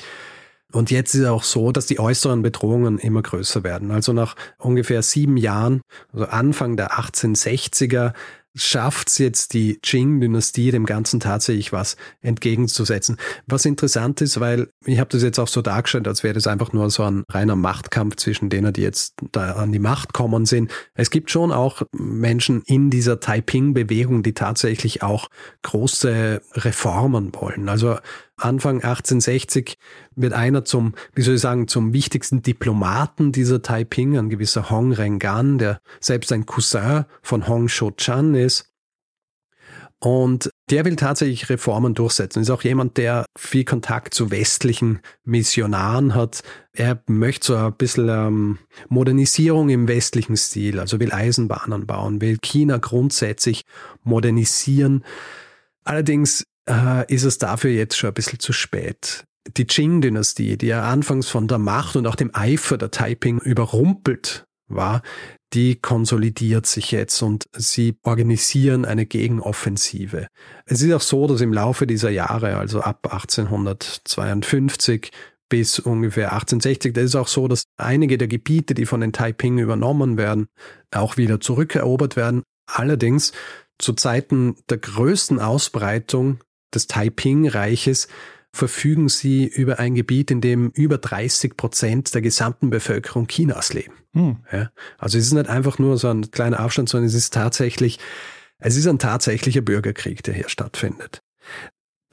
Und jetzt ist es auch so, dass die äußeren Bedrohungen immer größer werden. Also nach ungefähr sieben Jahren, also Anfang der 1860er, schafft es jetzt die Qing-Dynastie dem Ganzen tatsächlich was entgegenzusetzen. Was interessant ist, weil ich habe das jetzt auch so dargestellt, als wäre das einfach nur so ein reiner Machtkampf zwischen denen, die jetzt da an die Macht kommen sind. Es gibt schon auch Menschen in dieser Taiping-Bewegung, die tatsächlich auch große Reformen wollen. Also Anfang 1860 wird einer zum, wie soll ich sagen, zum wichtigsten Diplomaten dieser Taiping, ein gewisser Hong Rengan, der selbst ein Cousin von Hong Shou-chan ist. Und der will tatsächlich Reformen durchsetzen. Ist auch jemand, der viel Kontakt zu westlichen Missionaren hat. Er möchte so ein bisschen ähm, Modernisierung im westlichen Stil, also will Eisenbahnen bauen, will China grundsätzlich modernisieren. Allerdings äh, ist es dafür jetzt schon ein bisschen zu spät. Die Qing-Dynastie, die ja anfangs von der Macht und auch dem Eifer der Taiping überrumpelt war, die konsolidiert sich jetzt und sie organisieren eine Gegenoffensive. Es ist auch so, dass im Laufe dieser Jahre, also ab 1852 bis ungefähr 1860, da ist auch so, dass einige der Gebiete, die von den Taiping übernommen werden, auch wieder zurückerobert werden. Allerdings zu Zeiten der größten Ausbreitung des Taiping-Reiches verfügen sie über ein Gebiet, in dem über 30 Prozent der gesamten Bevölkerung Chinas leben. Hm. Ja, also es ist nicht einfach nur so ein kleiner Aufstand, sondern es ist tatsächlich, es ist ein tatsächlicher Bürgerkrieg, der hier stattfindet.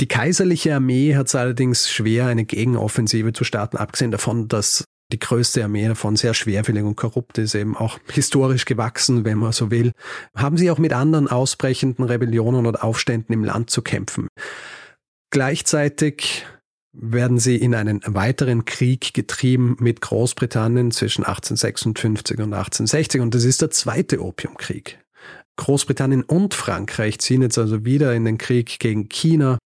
Die kaiserliche Armee hat es allerdings schwer, eine Gegenoffensive zu starten, abgesehen davon, dass die größte Armee davon sehr schwerfällig und korrupt ist, eben auch historisch gewachsen, wenn man so will, haben sie auch mit anderen ausbrechenden Rebellionen oder Aufständen im Land zu kämpfen. Gleichzeitig werden sie in einen weiteren Krieg getrieben mit Großbritannien zwischen 1856 und 1860 und das ist der zweite Opiumkrieg. Großbritannien und Frankreich ziehen jetzt also wieder in den Krieg gegen China.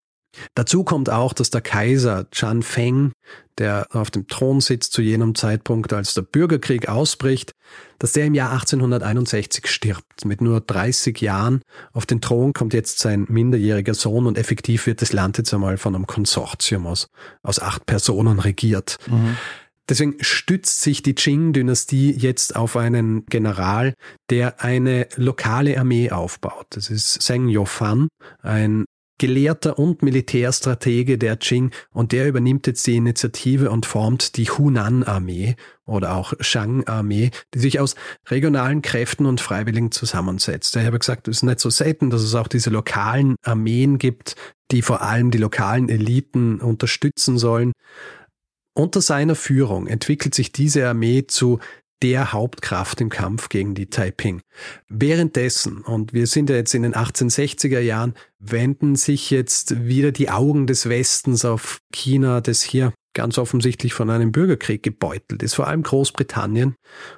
Dazu kommt auch, dass der Kaiser Chan Feng, der auf dem Thron sitzt zu jenem Zeitpunkt, als der Bürgerkrieg ausbricht, dass der im Jahr 1861 stirbt. Mit nur 30 Jahren auf den Thron kommt jetzt sein minderjähriger Sohn und effektiv wird das Land jetzt einmal von einem Konsortium aus, aus acht Personen regiert. Mhm. Deswegen stützt sich die Qing-Dynastie jetzt auf einen General, der eine lokale Armee aufbaut. Das ist Zheng Yofan, ein Gelehrter und Militärstratege der Qing und der übernimmt jetzt die Initiative und formt die Hunan-Armee oder auch Shang-Armee, die sich aus regionalen Kräften und Freiwilligen zusammensetzt. Ich habe gesagt, es ist nicht so selten, dass es auch diese lokalen Armeen gibt, die vor allem die lokalen Eliten unterstützen sollen. Unter seiner Führung entwickelt sich diese Armee zu der Hauptkraft im Kampf gegen die Taiping. Währenddessen, und wir sind ja jetzt in den 1860er Jahren, wenden sich jetzt wieder die Augen des Westens auf China, das hier ganz offensichtlich von einem Bürgerkrieg gebeutelt ist, vor allem Großbritannien.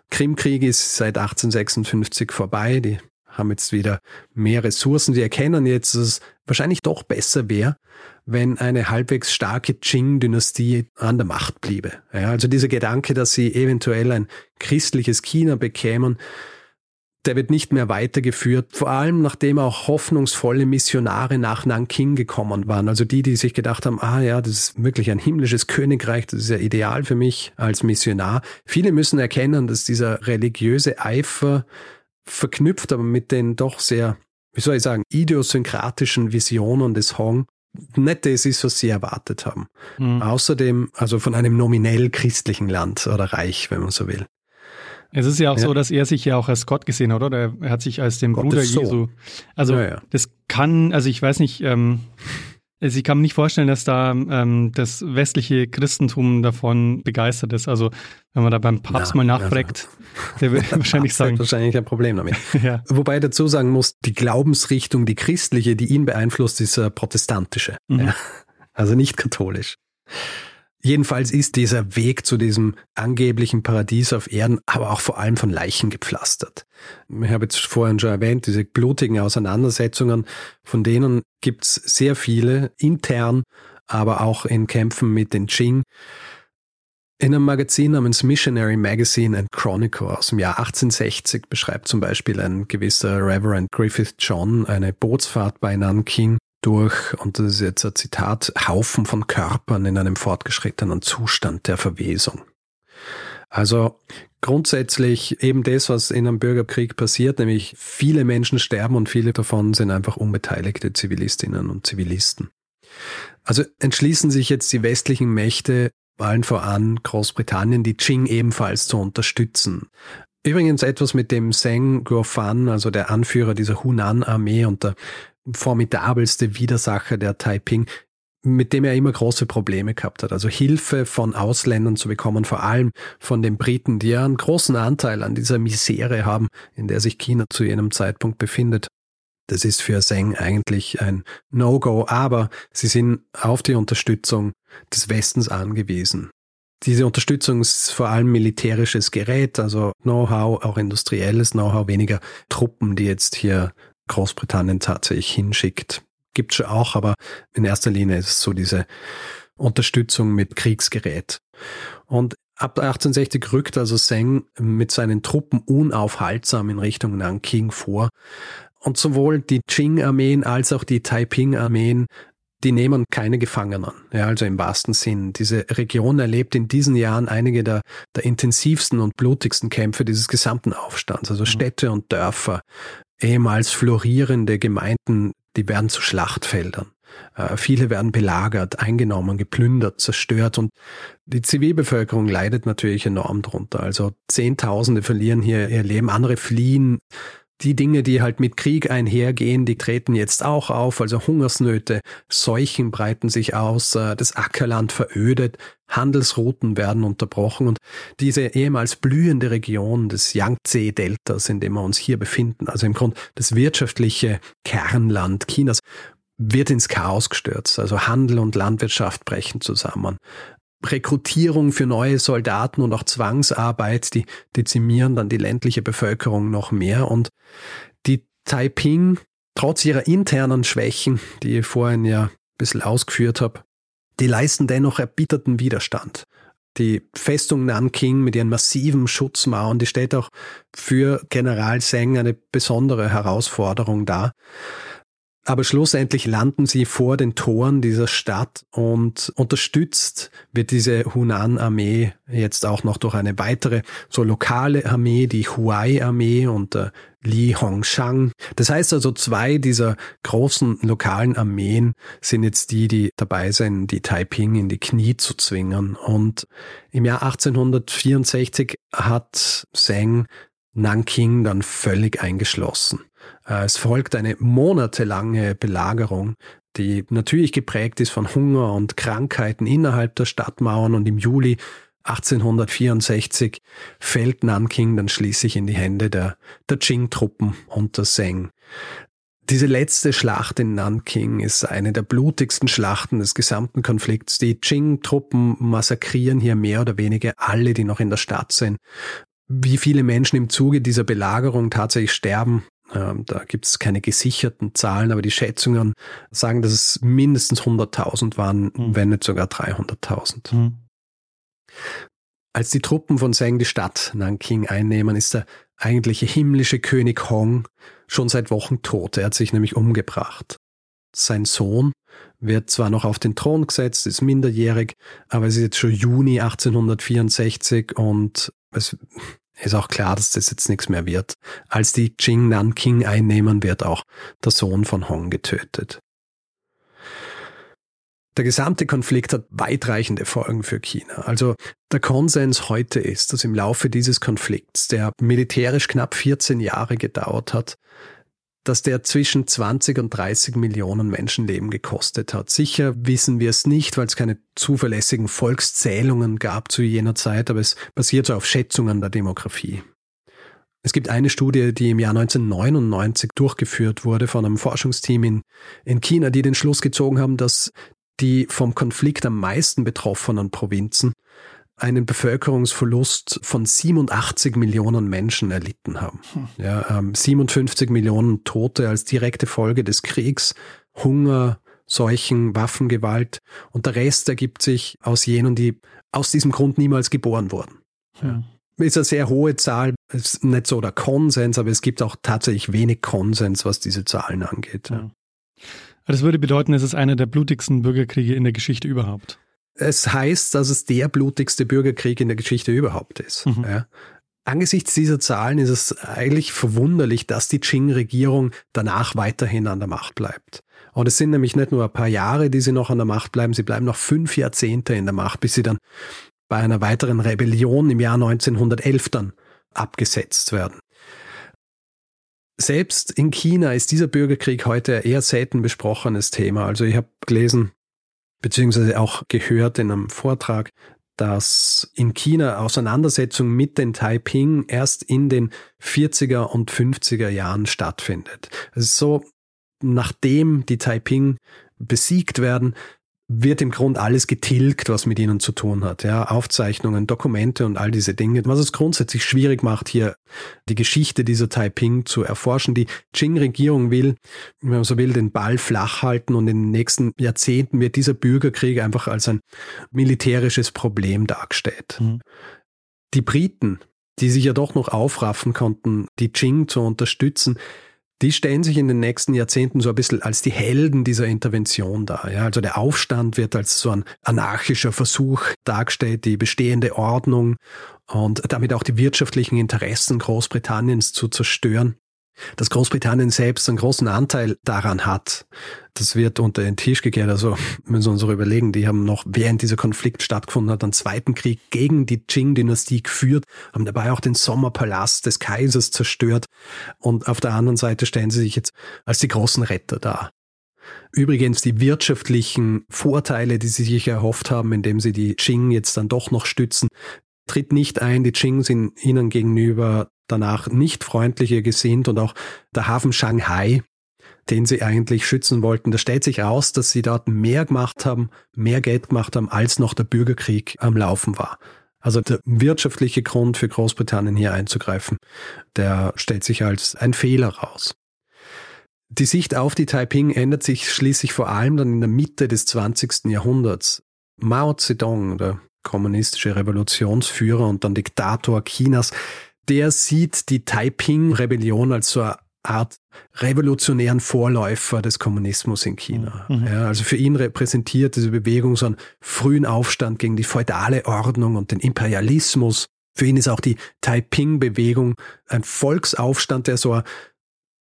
Krimkrieg ist seit 1856 vorbei, die haben jetzt wieder mehr Ressourcen, die erkennen jetzt, dass es wahrscheinlich doch besser wäre, wenn eine halbwegs starke Qing-Dynastie an der Macht bliebe. Ja, also dieser Gedanke, dass sie eventuell ein christliches China bekämen, der wird nicht mehr weitergeführt, vor allem nachdem auch hoffnungsvolle Missionare nach Nanking gekommen waren. Also die, die sich gedacht haben, ah ja, das ist wirklich ein himmlisches Königreich, das ist ja ideal für mich als Missionar. Viele müssen erkennen, dass dieser religiöse Eifer verknüpft, aber mit den doch sehr, wie soll ich sagen, idiosynkratischen Visionen des Hong nicht das ist, was sie erwartet haben. Mhm. Außerdem, also von einem nominell christlichen Land oder Reich, wenn man so will. Es ist ja auch ja. so, dass er sich ja auch als Gott gesehen hat, oder? Er hat sich als den Gott Bruder. Jesu. Also ja, ja. das kann, also ich weiß nicht, ähm, also ich kann mir nicht vorstellen, dass da ähm, das westliche Christentum davon begeistert ist. Also wenn man da beim Papst na, mal nachfragt, na, der wird wahrscheinlich sagen. wahrscheinlich ein Problem damit. ja. Wobei er dazu sagen muss, die Glaubensrichtung, die christliche, die ihn beeinflusst, ist äh, protestantische. Mhm. Ja. Also nicht katholisch. Jedenfalls ist dieser Weg zu diesem angeblichen Paradies auf Erden aber auch vor allem von Leichen gepflastert. Ich habe jetzt vorhin schon erwähnt, diese blutigen Auseinandersetzungen, von denen gibt es sehr viele intern, aber auch in Kämpfen mit den Qing. In einem Magazin namens Missionary Magazine and Chronicle aus dem Jahr 1860 beschreibt zum Beispiel ein gewisser Reverend Griffith John eine Bootsfahrt bei Nanking durch, und das ist jetzt ein Zitat, Haufen von Körpern in einem fortgeschrittenen Zustand der Verwesung. Also grundsätzlich eben das, was in einem Bürgerkrieg passiert, nämlich viele Menschen sterben und viele davon sind einfach unbeteiligte Zivilistinnen und Zivilisten. Also entschließen sich jetzt die westlichen Mächte, allen voran Großbritannien, die Qing ebenfalls zu unterstützen. Übrigens etwas mit dem Zheng Guofan, also der Anführer dieser Hunan-Armee und der formidabelste Widersacher der Taiping, mit dem er immer große Probleme gehabt hat. Also Hilfe von Ausländern zu bekommen, vor allem von den Briten, die ja einen großen Anteil an dieser Misere haben, in der sich China zu jenem Zeitpunkt befindet. Das ist für Zheng eigentlich ein No-Go, aber sie sind auf die Unterstützung des Westens angewiesen. Diese Unterstützung ist vor allem militärisches Gerät, also Know-how, auch industrielles Know-how, weniger Truppen, die jetzt hier Großbritannien tatsächlich hinschickt. Gibt schon auch, aber in erster Linie ist es so diese Unterstützung mit Kriegsgerät. Und ab 1860 rückt also Seng mit seinen Truppen unaufhaltsam in Richtung Nanking vor. Und sowohl die Qing-Armeen als auch die Taiping-Armeen die nehmen keine Gefangenen. Ja, also im wahrsten Sinn. Diese Region erlebt in diesen Jahren einige der, der intensivsten und blutigsten Kämpfe dieses gesamten Aufstands. Also mhm. Städte und Dörfer, ehemals florierende Gemeinden, die werden zu Schlachtfeldern. Äh, viele werden belagert, eingenommen, geplündert, zerstört und die Zivilbevölkerung leidet natürlich enorm drunter. Also Zehntausende verlieren hier ihr Leben, andere fliehen die Dinge, die halt mit Krieg einhergehen, die treten jetzt auch auf, also Hungersnöte, Seuchen breiten sich aus, äh, das Ackerland verödet, Handelsrouten werden unterbrochen und diese ehemals blühende Region des Yangtze-Deltas, in dem wir uns hier befinden, also im Grunde das wirtschaftliche Kernland Chinas, wird ins Chaos gestürzt. Also Handel und Landwirtschaft brechen zusammen. Rekrutierung für neue Soldaten und auch Zwangsarbeit, die dezimieren dann die ländliche Bevölkerung noch mehr. Und die Taiping, trotz ihrer internen Schwächen, die ich vorhin ja ein bisschen ausgeführt habe, die leisten dennoch erbitterten Widerstand. Die Festung Nanking mit ihren massiven Schutzmauern, die stellt auch für General Zheng eine besondere Herausforderung dar. Aber schlussendlich landen sie vor den Toren dieser Stadt und unterstützt wird diese Hunan-Armee jetzt auch noch durch eine weitere so lokale Armee, die Huai-Armee unter Li Hongshang. Das heißt also, zwei dieser großen lokalen Armeen sind jetzt die, die dabei sind, die Taiping in die Knie zu zwingen. Und im Jahr 1864 hat Zheng Nanking dann völlig eingeschlossen. Äh, es folgt eine monatelange Belagerung, die natürlich geprägt ist von Hunger und Krankheiten innerhalb der Stadtmauern und im Juli 1864 fällt Nanking dann schließlich in die Hände der, der Qing-Truppen unter Zheng. Diese letzte Schlacht in Nanking ist eine der blutigsten Schlachten des gesamten Konflikts. Die Qing-Truppen massakrieren hier mehr oder weniger alle, die noch in der Stadt sind. Wie viele Menschen im Zuge dieser Belagerung tatsächlich sterben, da gibt es keine gesicherten Zahlen, aber die Schätzungen sagen, dass es mindestens 100.000 waren, mhm. wenn nicht sogar 300.000. Mhm. Als die Truppen von Zheng die Stadt Nanking einnehmen, ist der eigentliche himmlische König Hong schon seit Wochen tot. Er hat sich nämlich umgebracht. Sein Sohn wird zwar noch auf den Thron gesetzt, ist minderjährig, aber es ist jetzt schon Juni 1864 und es ist auch klar, dass das jetzt nichts mehr wird. Als die Qing Nanking einnehmen, wird auch der Sohn von Hong getötet. Der gesamte Konflikt hat weitreichende Folgen für China. Also der Konsens heute ist, dass im Laufe dieses Konflikts, der militärisch knapp 14 Jahre gedauert hat, dass der zwischen 20 und 30 Millionen Menschenleben gekostet hat. Sicher wissen wir es nicht, weil es keine zuverlässigen Volkszählungen gab zu jener Zeit, aber es basiert so auf Schätzungen der Demografie. Es gibt eine Studie, die im Jahr 1999 durchgeführt wurde von einem Forschungsteam in, in China, die den Schluss gezogen haben, dass die vom Konflikt am meisten betroffenen Provinzen einen Bevölkerungsverlust von 87 Millionen Menschen erlitten haben. Hm. Ja, ähm, 57 Millionen Tote als direkte Folge des Kriegs, Hunger, Seuchen, Waffengewalt und der Rest ergibt sich aus jenen, die aus diesem Grund niemals geboren wurden. Ja. Ist eine sehr hohe Zahl, ist nicht so der Konsens, aber es gibt auch tatsächlich wenig Konsens, was diese Zahlen angeht. Ja. Das würde bedeuten, es ist einer der blutigsten Bürgerkriege in der Geschichte überhaupt es heißt, dass es der blutigste Bürgerkrieg in der Geschichte überhaupt ist. Mhm. Ja. Angesichts dieser Zahlen ist es eigentlich verwunderlich, dass die Qing-Regierung danach weiterhin an der Macht bleibt. Und es sind nämlich nicht nur ein paar Jahre, die sie noch an der Macht bleiben, sie bleiben noch fünf Jahrzehnte in der Macht, bis sie dann bei einer weiteren Rebellion im Jahr 1911 dann abgesetzt werden. Selbst in China ist dieser Bürgerkrieg heute eher selten besprochenes Thema. Also ich habe gelesen, beziehungsweise auch gehört in einem Vortrag, dass in China Auseinandersetzung mit den Taiping erst in den 40er und 50er Jahren stattfindet. Es ist so, nachdem die Taiping besiegt werden, wird im Grund alles getilgt, was mit ihnen zu tun hat. Ja, Aufzeichnungen, Dokumente und all diese Dinge. Was es grundsätzlich schwierig macht, hier die Geschichte dieser Taiping zu erforschen. Die Qing-Regierung will, wenn man so will, den Ball flach halten und in den nächsten Jahrzehnten wird dieser Bürgerkrieg einfach als ein militärisches Problem dargestellt. Mhm. Die Briten, die sich ja doch noch aufraffen konnten, die Qing zu unterstützen, die stellen sich in den nächsten Jahrzehnten so ein bisschen als die Helden dieser Intervention dar. Ja, also der Aufstand wird als so ein anarchischer Versuch dargestellt, die bestehende Ordnung und damit auch die wirtschaftlichen Interessen Großbritanniens zu zerstören dass Großbritannien selbst einen großen Anteil daran hat. Das wird unter den Tisch gekehrt. Also müssen wir uns auch überlegen, die haben noch, während dieser Konflikt stattgefunden hat, einen zweiten Krieg gegen die Qing-Dynastie geführt, haben dabei auch den Sommerpalast des Kaisers zerstört. Und auf der anderen Seite stellen sie sich jetzt als die großen Retter dar. Übrigens die wirtschaftlichen Vorteile, die sie sich erhofft haben, indem sie die Qing jetzt dann doch noch stützen, tritt nicht ein. Die Qing sind ihnen gegenüber danach nicht freundlicher gesinnt und auch der Hafen Shanghai, den sie eigentlich schützen wollten. Da stellt sich raus, dass sie dort mehr gemacht haben, mehr Geld gemacht haben, als noch der Bürgerkrieg am Laufen war. Also der wirtschaftliche Grund für Großbritannien hier einzugreifen, der stellt sich als ein Fehler raus. Die Sicht auf die Taiping ändert sich schließlich vor allem dann in der Mitte des 20. Jahrhunderts. Mao Zedong, der kommunistische Revolutionsführer und dann Diktator Chinas, der sieht die Taiping-Rebellion als so eine Art revolutionären Vorläufer des Kommunismus in China. Mhm. Ja, also für ihn repräsentiert diese Bewegung so einen frühen Aufstand gegen die feudale Ordnung und den Imperialismus. Für ihn ist auch die Taiping-Bewegung ein Volksaufstand, der so eine,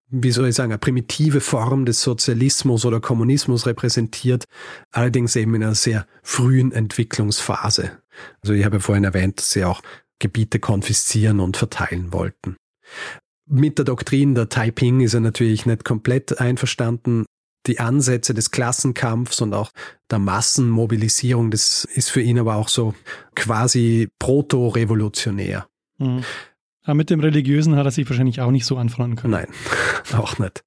wie soll ich sagen, eine primitive Form des Sozialismus oder Kommunismus repräsentiert, allerdings eben in einer sehr frühen Entwicklungsphase. Also ich habe ja vorhin erwähnt, dass sie auch Gebiete konfiszieren und verteilen wollten mit der Doktrin der Taiping ist er natürlich nicht komplett einverstanden. Die Ansätze des Klassenkampfs und auch der Massenmobilisierung, das ist für ihn aber auch so quasi proto-revolutionär. Mhm. Aber mit dem Religiösen hat er sich wahrscheinlich auch nicht so anfreunden können. Nein, auch nicht.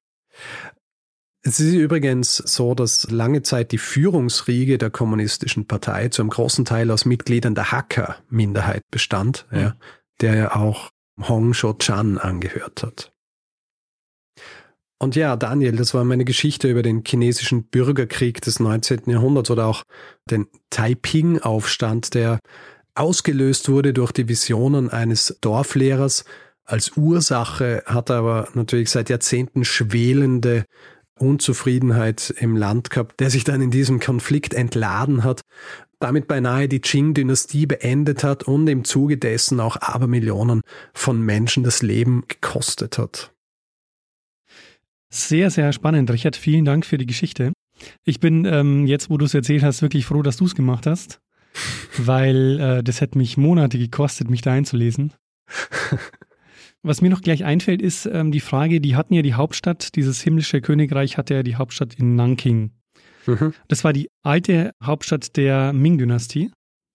Es ist übrigens so, dass lange Zeit die Führungsriege der kommunistischen Partei zu einem großen Teil aus Mitgliedern der Hacker-Minderheit bestand, mhm. ja, der ja auch Hong Shou-chan angehört hat. Und ja, Daniel, das war meine Geschichte über den chinesischen Bürgerkrieg des 19. Jahrhunderts oder auch den Taiping-Aufstand, der ausgelöst wurde durch die Visionen eines Dorflehrers. Als Ursache hat er aber natürlich seit Jahrzehnten schwelende Unzufriedenheit im Land gehabt, der sich dann in diesem Konflikt entladen hat damit beinahe die Qing-Dynastie beendet hat und im Zuge dessen auch Abermillionen von Menschen das Leben gekostet hat. Sehr, sehr spannend, Richard. Vielen Dank für die Geschichte. Ich bin ähm, jetzt, wo du es erzählt hast, wirklich froh, dass du es gemacht hast, weil äh, das hätte mich Monate gekostet, mich da einzulesen. Was mir noch gleich einfällt, ist ähm, die Frage, die hatten ja die Hauptstadt, dieses himmlische Königreich hatte ja die Hauptstadt in Nanking. Mhm. Das war die alte Hauptstadt der Ming-Dynastie.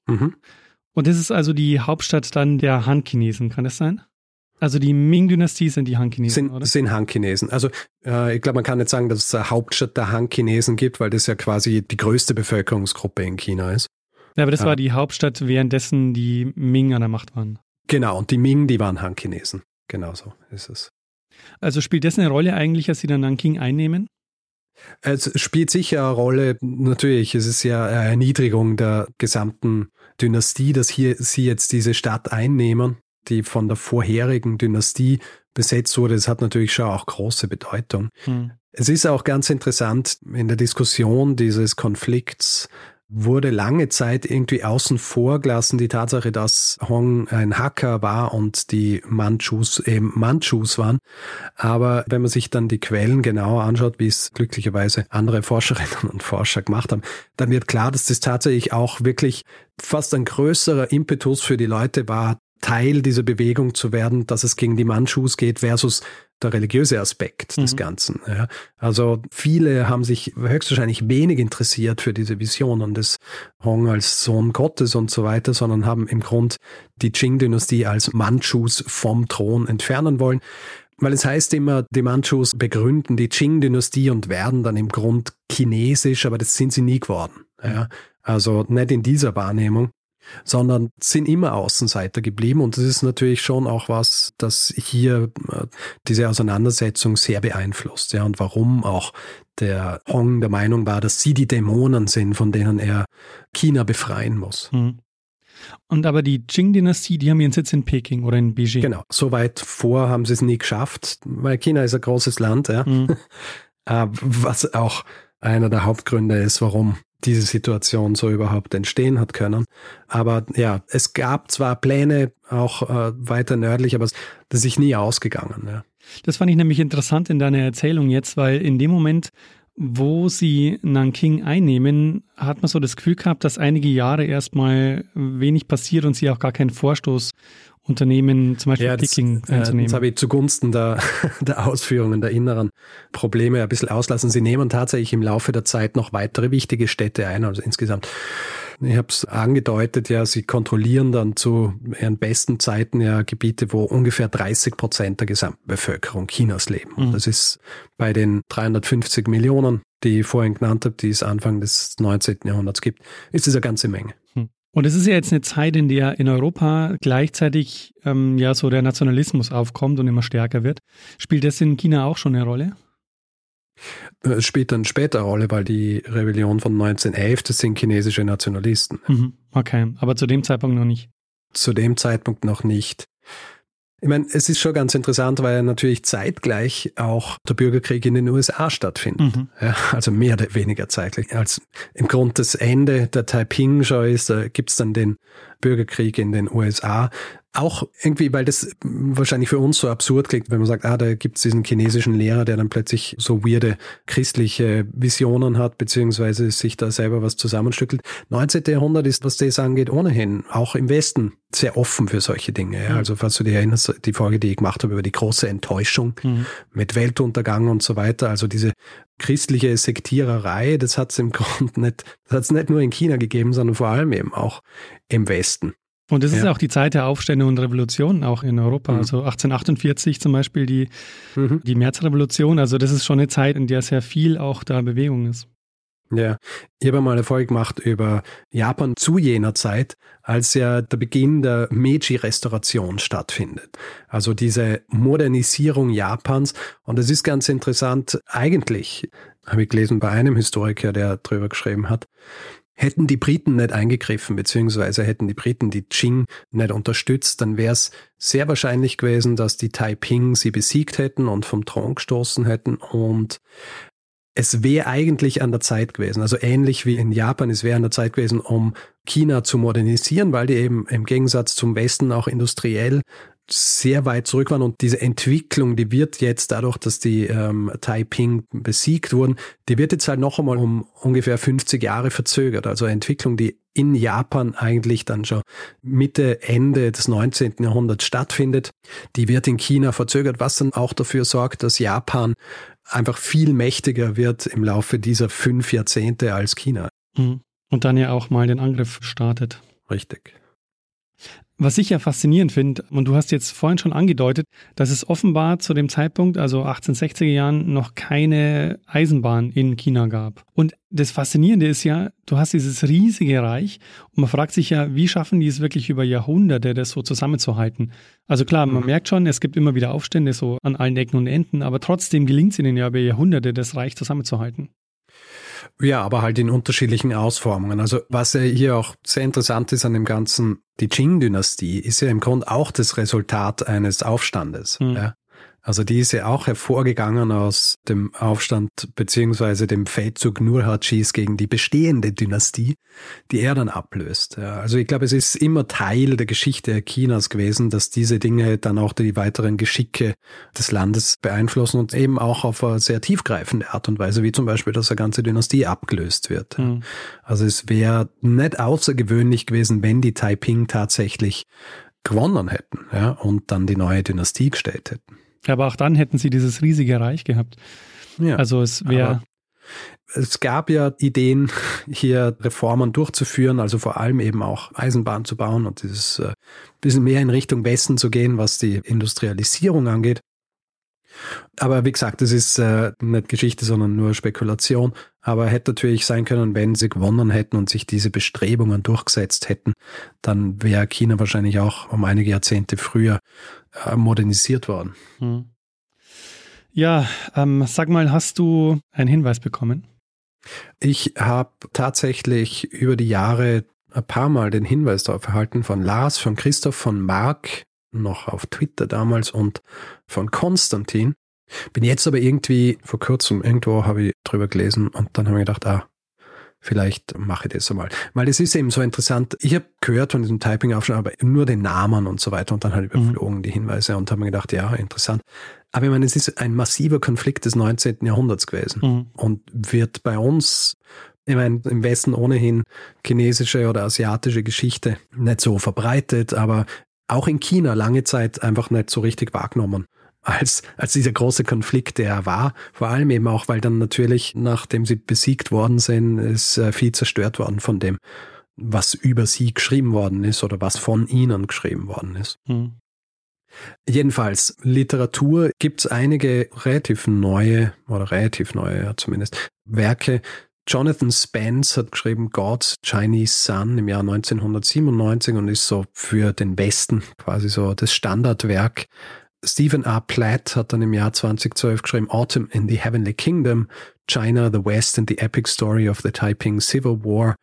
Mhm. Und das ist also die Hauptstadt dann der Han-Chinesen, kann das sein? Also die Ming-Dynastie sind die Han-Chinesen, sind, oder? Sind Han-Chinesen. Also äh, ich glaube, man kann nicht sagen, dass es eine Hauptstadt der Han-Chinesen gibt, weil das ja quasi die größte Bevölkerungsgruppe in China ist. Ja, aber das ja. war die Hauptstadt, währenddessen die Ming an der Macht waren. Genau, und die Ming, die waren Han-Chinesen. Genau so ist es. Also spielt das eine Rolle eigentlich, als sie dann Nanking einnehmen? Es spielt sicher eine Rolle, natürlich, es ist ja eine Erniedrigung der gesamten Dynastie, dass hier sie jetzt diese Stadt einnehmen, die von der vorherigen Dynastie besetzt wurde. Das hat natürlich schon auch große Bedeutung. Hm. Es ist auch ganz interessant in der Diskussion dieses Konflikts wurde lange Zeit irgendwie außen vor gelassen, die Tatsache, dass Hong ein Hacker war und die Manchus eben Manchus waren. Aber wenn man sich dann die Quellen genauer anschaut, wie es glücklicherweise andere Forscherinnen und Forscher gemacht haben, dann wird klar, dass das tatsächlich auch wirklich fast ein größerer Impetus für die Leute war, Teil dieser Bewegung zu werden, dass es gegen die Manchus geht versus der religiöse Aspekt mhm. des Ganzen. Ja. Also viele haben sich höchstwahrscheinlich wenig interessiert für diese Visionen des Hong als Sohn Gottes und so weiter, sondern haben im Grund die Qing-Dynastie als Manchus vom Thron entfernen wollen. Weil es heißt immer, die Manchus begründen die Qing-Dynastie und werden dann im Grund chinesisch, aber das sind sie nie geworden. Ja. Also nicht in dieser Wahrnehmung sondern sind immer Außenseiter geblieben. Und das ist natürlich schon auch was, das hier äh, diese Auseinandersetzung sehr beeinflusst. Ja, und warum auch der Hong der Meinung war, dass sie die Dämonen sind, von denen er China befreien muss. Mhm. Und aber die Qing-Dynastie, die haben ihren Sitz in Peking oder in Beijing. Genau, so weit vor haben sie es nie geschafft, weil China ist ein großes Land, ja. Mhm. Was auch einer der Hauptgründe ist, warum diese Situation so überhaupt entstehen hat können. Aber ja, es gab zwar Pläne auch äh, weiter nördlich, aber das ist nie ausgegangen. Ja. Das fand ich nämlich interessant in deiner Erzählung jetzt, weil in dem Moment, wo sie Nanking einnehmen, hat man so das Gefühl gehabt, dass einige Jahre erstmal wenig passiert und sie auch gar keinen Vorstoß Unternehmen, zum Beispiel ja, das, Picking einzunehmen. Das habe ich zugunsten der, der Ausführungen der inneren Probleme ein bisschen auslassen. Sie nehmen tatsächlich im Laufe der Zeit noch weitere wichtige Städte ein, also insgesamt Ich habe es angedeutet, ja, sie kontrollieren dann zu ihren besten Zeiten ja Gebiete, wo ungefähr 30 Prozent der gesamten Bevölkerung Chinas leben. Mhm. Das ist bei den 350 Millionen, die ich vorhin genannt habe, die es Anfang des 19. Jahrhunderts gibt, ist es eine ganze Menge. Und es ist ja jetzt eine Zeit, in der in Europa gleichzeitig ähm, ja so der Nationalismus aufkommt und immer stärker wird. Spielt das in China auch schon eine Rolle? Es äh, spielt dann später eine Rolle, weil die Rebellion von 1911, das sind chinesische Nationalisten. Mhm. Okay, aber zu dem Zeitpunkt noch nicht. Zu dem Zeitpunkt noch nicht. Ich meine, es ist schon ganz interessant, weil natürlich zeitgleich auch der Bürgerkrieg in den USA stattfindet. Mhm. Ja, also mehr oder weniger zeitgleich. Als im Grund das Ende der Taiping-Show ist, da gibt's dann den Bürgerkrieg in den USA. Auch irgendwie, weil das wahrscheinlich für uns so absurd klingt, wenn man sagt, ah, da gibt's diesen chinesischen Lehrer, der dann plötzlich so weirde christliche Visionen hat, beziehungsweise sich da selber was zusammenstückelt. 19. Jahrhundert ist, was das angeht, ohnehin auch im Westen sehr offen für solche Dinge. Ja. Also falls du dir erinnerst, die Folge, die ich gemacht habe über die große Enttäuschung mhm. mit Weltuntergang und so weiter, also diese christliche Sektiererei, das hat es im Grunde nicht, das hat es nicht nur in China gegeben, sondern vor allem eben auch im Westen. Und es ja. ist auch die Zeit der Aufstände und Revolutionen auch in Europa. Mhm. Also 1848 zum Beispiel die, mhm. die Märzrevolution. Also das ist schon eine Zeit, in der sehr viel auch da Bewegung ist. Ja, ich habe mal eine Folge gemacht über Japan zu jener Zeit, als ja der Beginn der Meiji-Restauration stattfindet. Also diese Modernisierung Japans. Und es ist ganz interessant, eigentlich, habe ich gelesen bei einem Historiker, der drüber geschrieben hat, Hätten die Briten nicht eingegriffen, beziehungsweise hätten die Briten die Qing nicht unterstützt, dann wäre es sehr wahrscheinlich gewesen, dass die Taiping sie besiegt hätten und vom Thron gestoßen hätten. Und es wäre eigentlich an der Zeit gewesen, also ähnlich wie in Japan, es wäre an der Zeit gewesen, um China zu modernisieren, weil die eben im Gegensatz zum Westen auch industriell sehr weit zurück waren und diese Entwicklung, die wird jetzt dadurch, dass die ähm, Taiping besiegt wurden, die wird jetzt halt noch einmal um ungefähr 50 Jahre verzögert. Also eine Entwicklung, die in Japan eigentlich dann schon Mitte, Ende des 19. Jahrhunderts stattfindet, die wird in China verzögert, was dann auch dafür sorgt, dass Japan einfach viel mächtiger wird im Laufe dieser fünf Jahrzehnte als China. Mhm. Und dann ja auch mal den Angriff startet. Richtig. Was ich ja faszinierend finde, und du hast jetzt vorhin schon angedeutet, dass es offenbar zu dem Zeitpunkt, also 1860er Jahren, noch keine Eisenbahn in China gab. Und das Faszinierende ist ja, du hast dieses riesige Reich und man fragt sich ja, wie schaffen die es wirklich über Jahrhunderte, das so zusammenzuhalten? Also klar, man mhm. merkt schon, es gibt immer wieder Aufstände so an allen Ecken und Enden, aber trotzdem gelingt es ihnen ja über Jahrhunderte, das Reich zusammenzuhalten. Ja, aber halt in unterschiedlichen Ausformungen. Also was ja hier auch sehr interessant ist an dem Ganzen, die Qing-Dynastie ist ja im Grunde auch das Resultat eines Aufstandes. Mhm. Ja? Also die ist ja auch hervorgegangen aus dem Aufstand beziehungsweise dem Feldzug Nurhajis gegen die bestehende Dynastie, die er dann ablöst. Ja, also ich glaube, es ist immer Teil der Geschichte Chinas gewesen, dass diese Dinge dann auch die weiteren Geschicke des Landes beeinflussen und eben auch auf eine sehr tiefgreifende Art und Weise, wie zum Beispiel, dass eine ganze Dynastie abgelöst wird. Mhm. Also es wäre nicht außergewöhnlich gewesen, wenn die Taiping tatsächlich gewonnen hätten ja, und dann die neue Dynastie gestellt hätten. Aber auch dann hätten sie dieses riesige Reich gehabt. Ja, also es wäre. Es gab ja Ideen, hier Reformen durchzuführen, also vor allem eben auch Eisenbahn zu bauen und dieses äh, bisschen mehr in Richtung Westen zu gehen, was die Industrialisierung angeht. Aber wie gesagt, das ist äh, nicht Geschichte, sondern nur Spekulation. Aber hätte natürlich sein können, wenn sie gewonnen hätten und sich diese Bestrebungen durchgesetzt hätten, dann wäre China wahrscheinlich auch um einige Jahrzehnte früher äh, modernisiert worden. Hm. Ja, ähm, sag mal, hast du einen Hinweis bekommen? Ich habe tatsächlich über die Jahre ein paar Mal den Hinweis darauf erhalten von Lars, von Christoph, von Marc, noch auf Twitter damals und von Konstantin. Bin jetzt aber irgendwie vor kurzem irgendwo habe ich drüber gelesen und dann habe ich gedacht, ah, vielleicht mache ich das einmal. Weil es ist eben so interessant. Ich habe gehört von diesem Typing-Aufschlag, aber nur den Namen und so weiter und dann halt mhm. überflogen mhm. die Hinweise und habe mir gedacht, ja, interessant. Aber ich meine, es ist ein massiver Konflikt des 19. Jahrhunderts gewesen mhm. und wird bei uns ich meine, im Westen ohnehin chinesische oder asiatische Geschichte nicht so verbreitet, aber auch in China lange Zeit einfach nicht so richtig wahrgenommen als, als dieser große Konflikt, der er war. Vor allem eben auch, weil dann natürlich, nachdem sie besiegt worden sind, ist äh, viel zerstört worden von dem. was über sie geschrieben worden ist oder was von ihnen geschrieben worden ist. Mhm. Jedenfalls, Literatur gibt es einige relativ neue, oder relativ neue ja zumindest, Werke. Jonathan Spence hat geschrieben God's Chinese Sun im Jahr 1997 und ist so für den Westen quasi so das Standardwerk. Stephen R. Platt hat dann im Jahr 2012 geschrieben Autumn in the Heavenly Kingdom, China, the West and the Epic Story of the Taiping Civil War.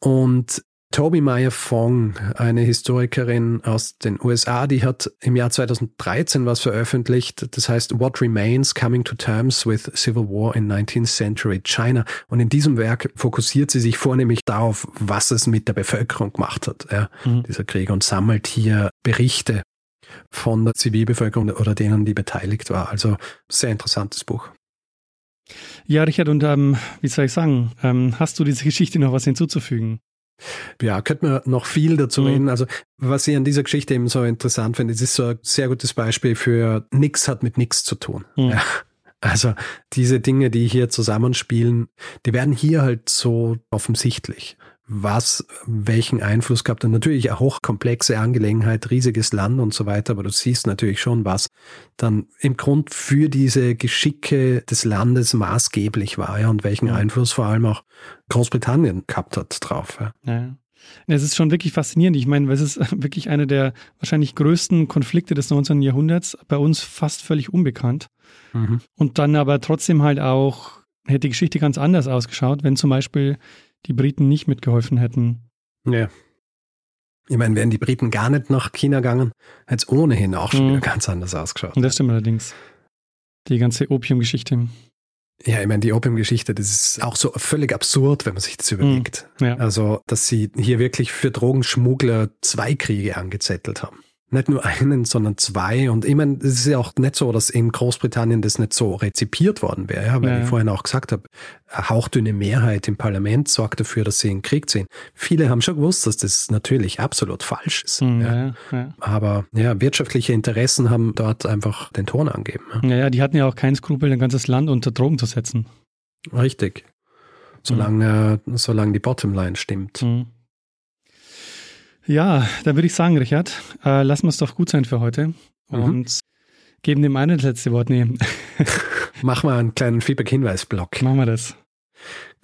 Und Toby Meyer Fong, eine Historikerin aus den USA, die hat im Jahr 2013 was veröffentlicht, das heißt What Remains Coming to Terms with Civil War in 19th Century China. Und in diesem Werk fokussiert sie sich vornehmlich darauf, was es mit der Bevölkerung gemacht hat, ja, mhm. dieser Krieg, und sammelt hier Berichte von der Zivilbevölkerung oder denen, die beteiligt war. Also sehr interessantes Buch. Ja, Richard, und ähm, wie soll ich sagen, ähm, hast du diese Geschichte noch was hinzuzufügen? Ja, könnte man noch viel dazu mhm. reden. Also, was ich an dieser Geschichte eben so interessant finde, es ist so ein sehr gutes Beispiel für nix hat mit nix zu tun. Mhm. Ja. Also, diese Dinge, die hier zusammenspielen, die werden hier halt so offensichtlich was welchen Einfluss gehabt hat. Natürlich eine hochkomplexe Angelegenheit, riesiges Land und so weiter, aber du siehst natürlich schon, was dann im Grund für diese Geschicke des Landes maßgeblich war ja, und welchen ja. Einfluss vor allem auch Großbritannien gehabt hat drauf. Ja. ja. Es ist schon wirklich faszinierend. Ich meine, es ist wirklich einer der wahrscheinlich größten Konflikte des 19. Jahrhunderts, bei uns fast völlig unbekannt. Mhm. Und dann aber trotzdem halt auch, hätte die Geschichte ganz anders ausgeschaut, wenn zum Beispiel die Briten nicht mitgeholfen hätten. Ja. Ich meine, wären die Briten gar nicht nach China gegangen, hätte es ohnehin auch schon mhm. ganz anders ausgeschaut. Und das stimmt allerdings. Die ganze Opiumgeschichte. Ja, ich meine, die Opiumgeschichte, das ist auch so völlig absurd, wenn man sich das überlegt. Mhm. Ja. Also, dass sie hier wirklich für Drogenschmuggler zwei Kriege angezettelt haben nicht nur einen, sondern zwei. Und ich meine, es ist ja auch nicht so, dass in Großbritannien das nicht so rezipiert worden wäre, ja, weil ja. ich vorhin auch gesagt habe, eine hauchdünne Mehrheit im Parlament sorgt dafür, dass sie in Krieg ziehen. Viele haben schon gewusst, dass das natürlich absolut falsch ist. Mhm, ja. Ja, Aber ja, wirtschaftliche Interessen haben dort einfach den Ton angegeben. Ja, ja, die hatten ja auch keinen Skrupel, ein ganzes Land unter Drogen zu setzen. Richtig. Solange, mhm. solange die Bottomline stimmt. Mhm. Ja, dann würde ich sagen, Richard, äh, lassen wir es doch gut sein für heute mhm. und geben dem einen das letzte Wort. Nee. Machen wir einen kleinen Feedback-Hinweis-Block. Machen wir das.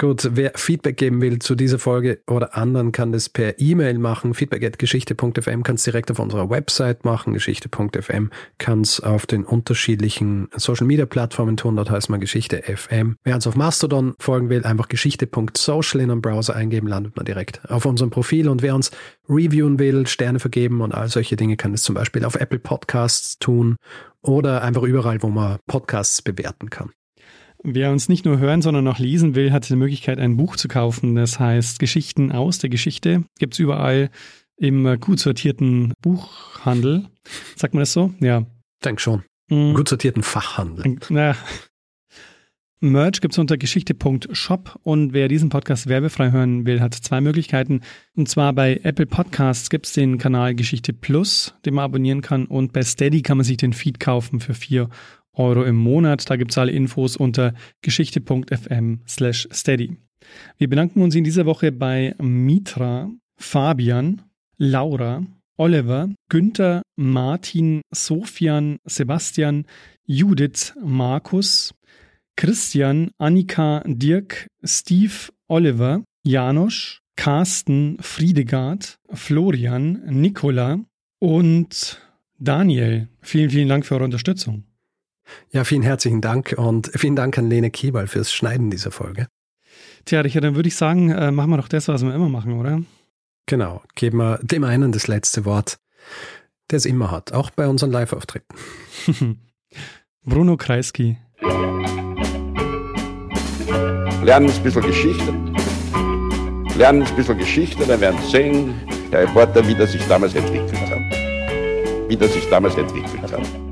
Gut, wer Feedback geben will zu dieser Folge oder anderen, kann das per E-Mail machen. Feedback at geschichte.fm kann es direkt auf unserer Website machen. Geschichte.fm kann es auf den unterschiedlichen Social Media Plattformen tun. Dort heißt man Geschichte FM. Wer uns auf Mastodon folgen will, einfach geschichte.social in einem Browser eingeben, landet man direkt auf unserem Profil. Und wer uns reviewen will, Sterne vergeben und all solche Dinge, kann es zum Beispiel auf Apple Podcasts tun oder einfach überall, wo man Podcasts bewerten kann. Wer uns nicht nur hören, sondern auch lesen will, hat die Möglichkeit, ein Buch zu kaufen. Das heißt Geschichten aus der Geschichte. Gibt es überall im gut sortierten Buchhandel. Sagt man das so? Ja. Denk schon. Mhm. Gut sortierten Fachhandel. Naja. Merch gibt es unter geschichte.shop und wer diesen Podcast werbefrei hören will, hat zwei Möglichkeiten. Und zwar bei Apple Podcasts gibt es den Kanal Geschichte Plus, den man abonnieren kann und bei Steady kann man sich den Feed kaufen für vier Euro im Monat. Da gibt es alle Infos unter geschichte.fm slash steady. Wir bedanken uns in dieser Woche bei Mitra, Fabian, Laura, Oliver, Günther, Martin, Sofian, Sebastian, Judith, Markus, Christian, Annika, Dirk, Steve, Oliver, Janosch, Carsten, Friedegard, Florian, Nicola und Daniel. Vielen, vielen Dank für eure Unterstützung. Ja, vielen herzlichen Dank und vielen Dank an Lene Kiebal fürs Schneiden dieser Folge. Tja, Richard, dann würde ich sagen, äh, machen wir doch das, was wir immer machen, oder? Genau, geben wir dem einen das letzte Wort, der es immer hat, auch bei unseren Live-Auftritten. Bruno Kreisky. Lernen ein bisschen Geschichte. Lernen ein bisschen Geschichte, dann werden Sie sehen, der Reporter, wie das sich damals entwickelt hat. Wie das sich damals entwickelt hat.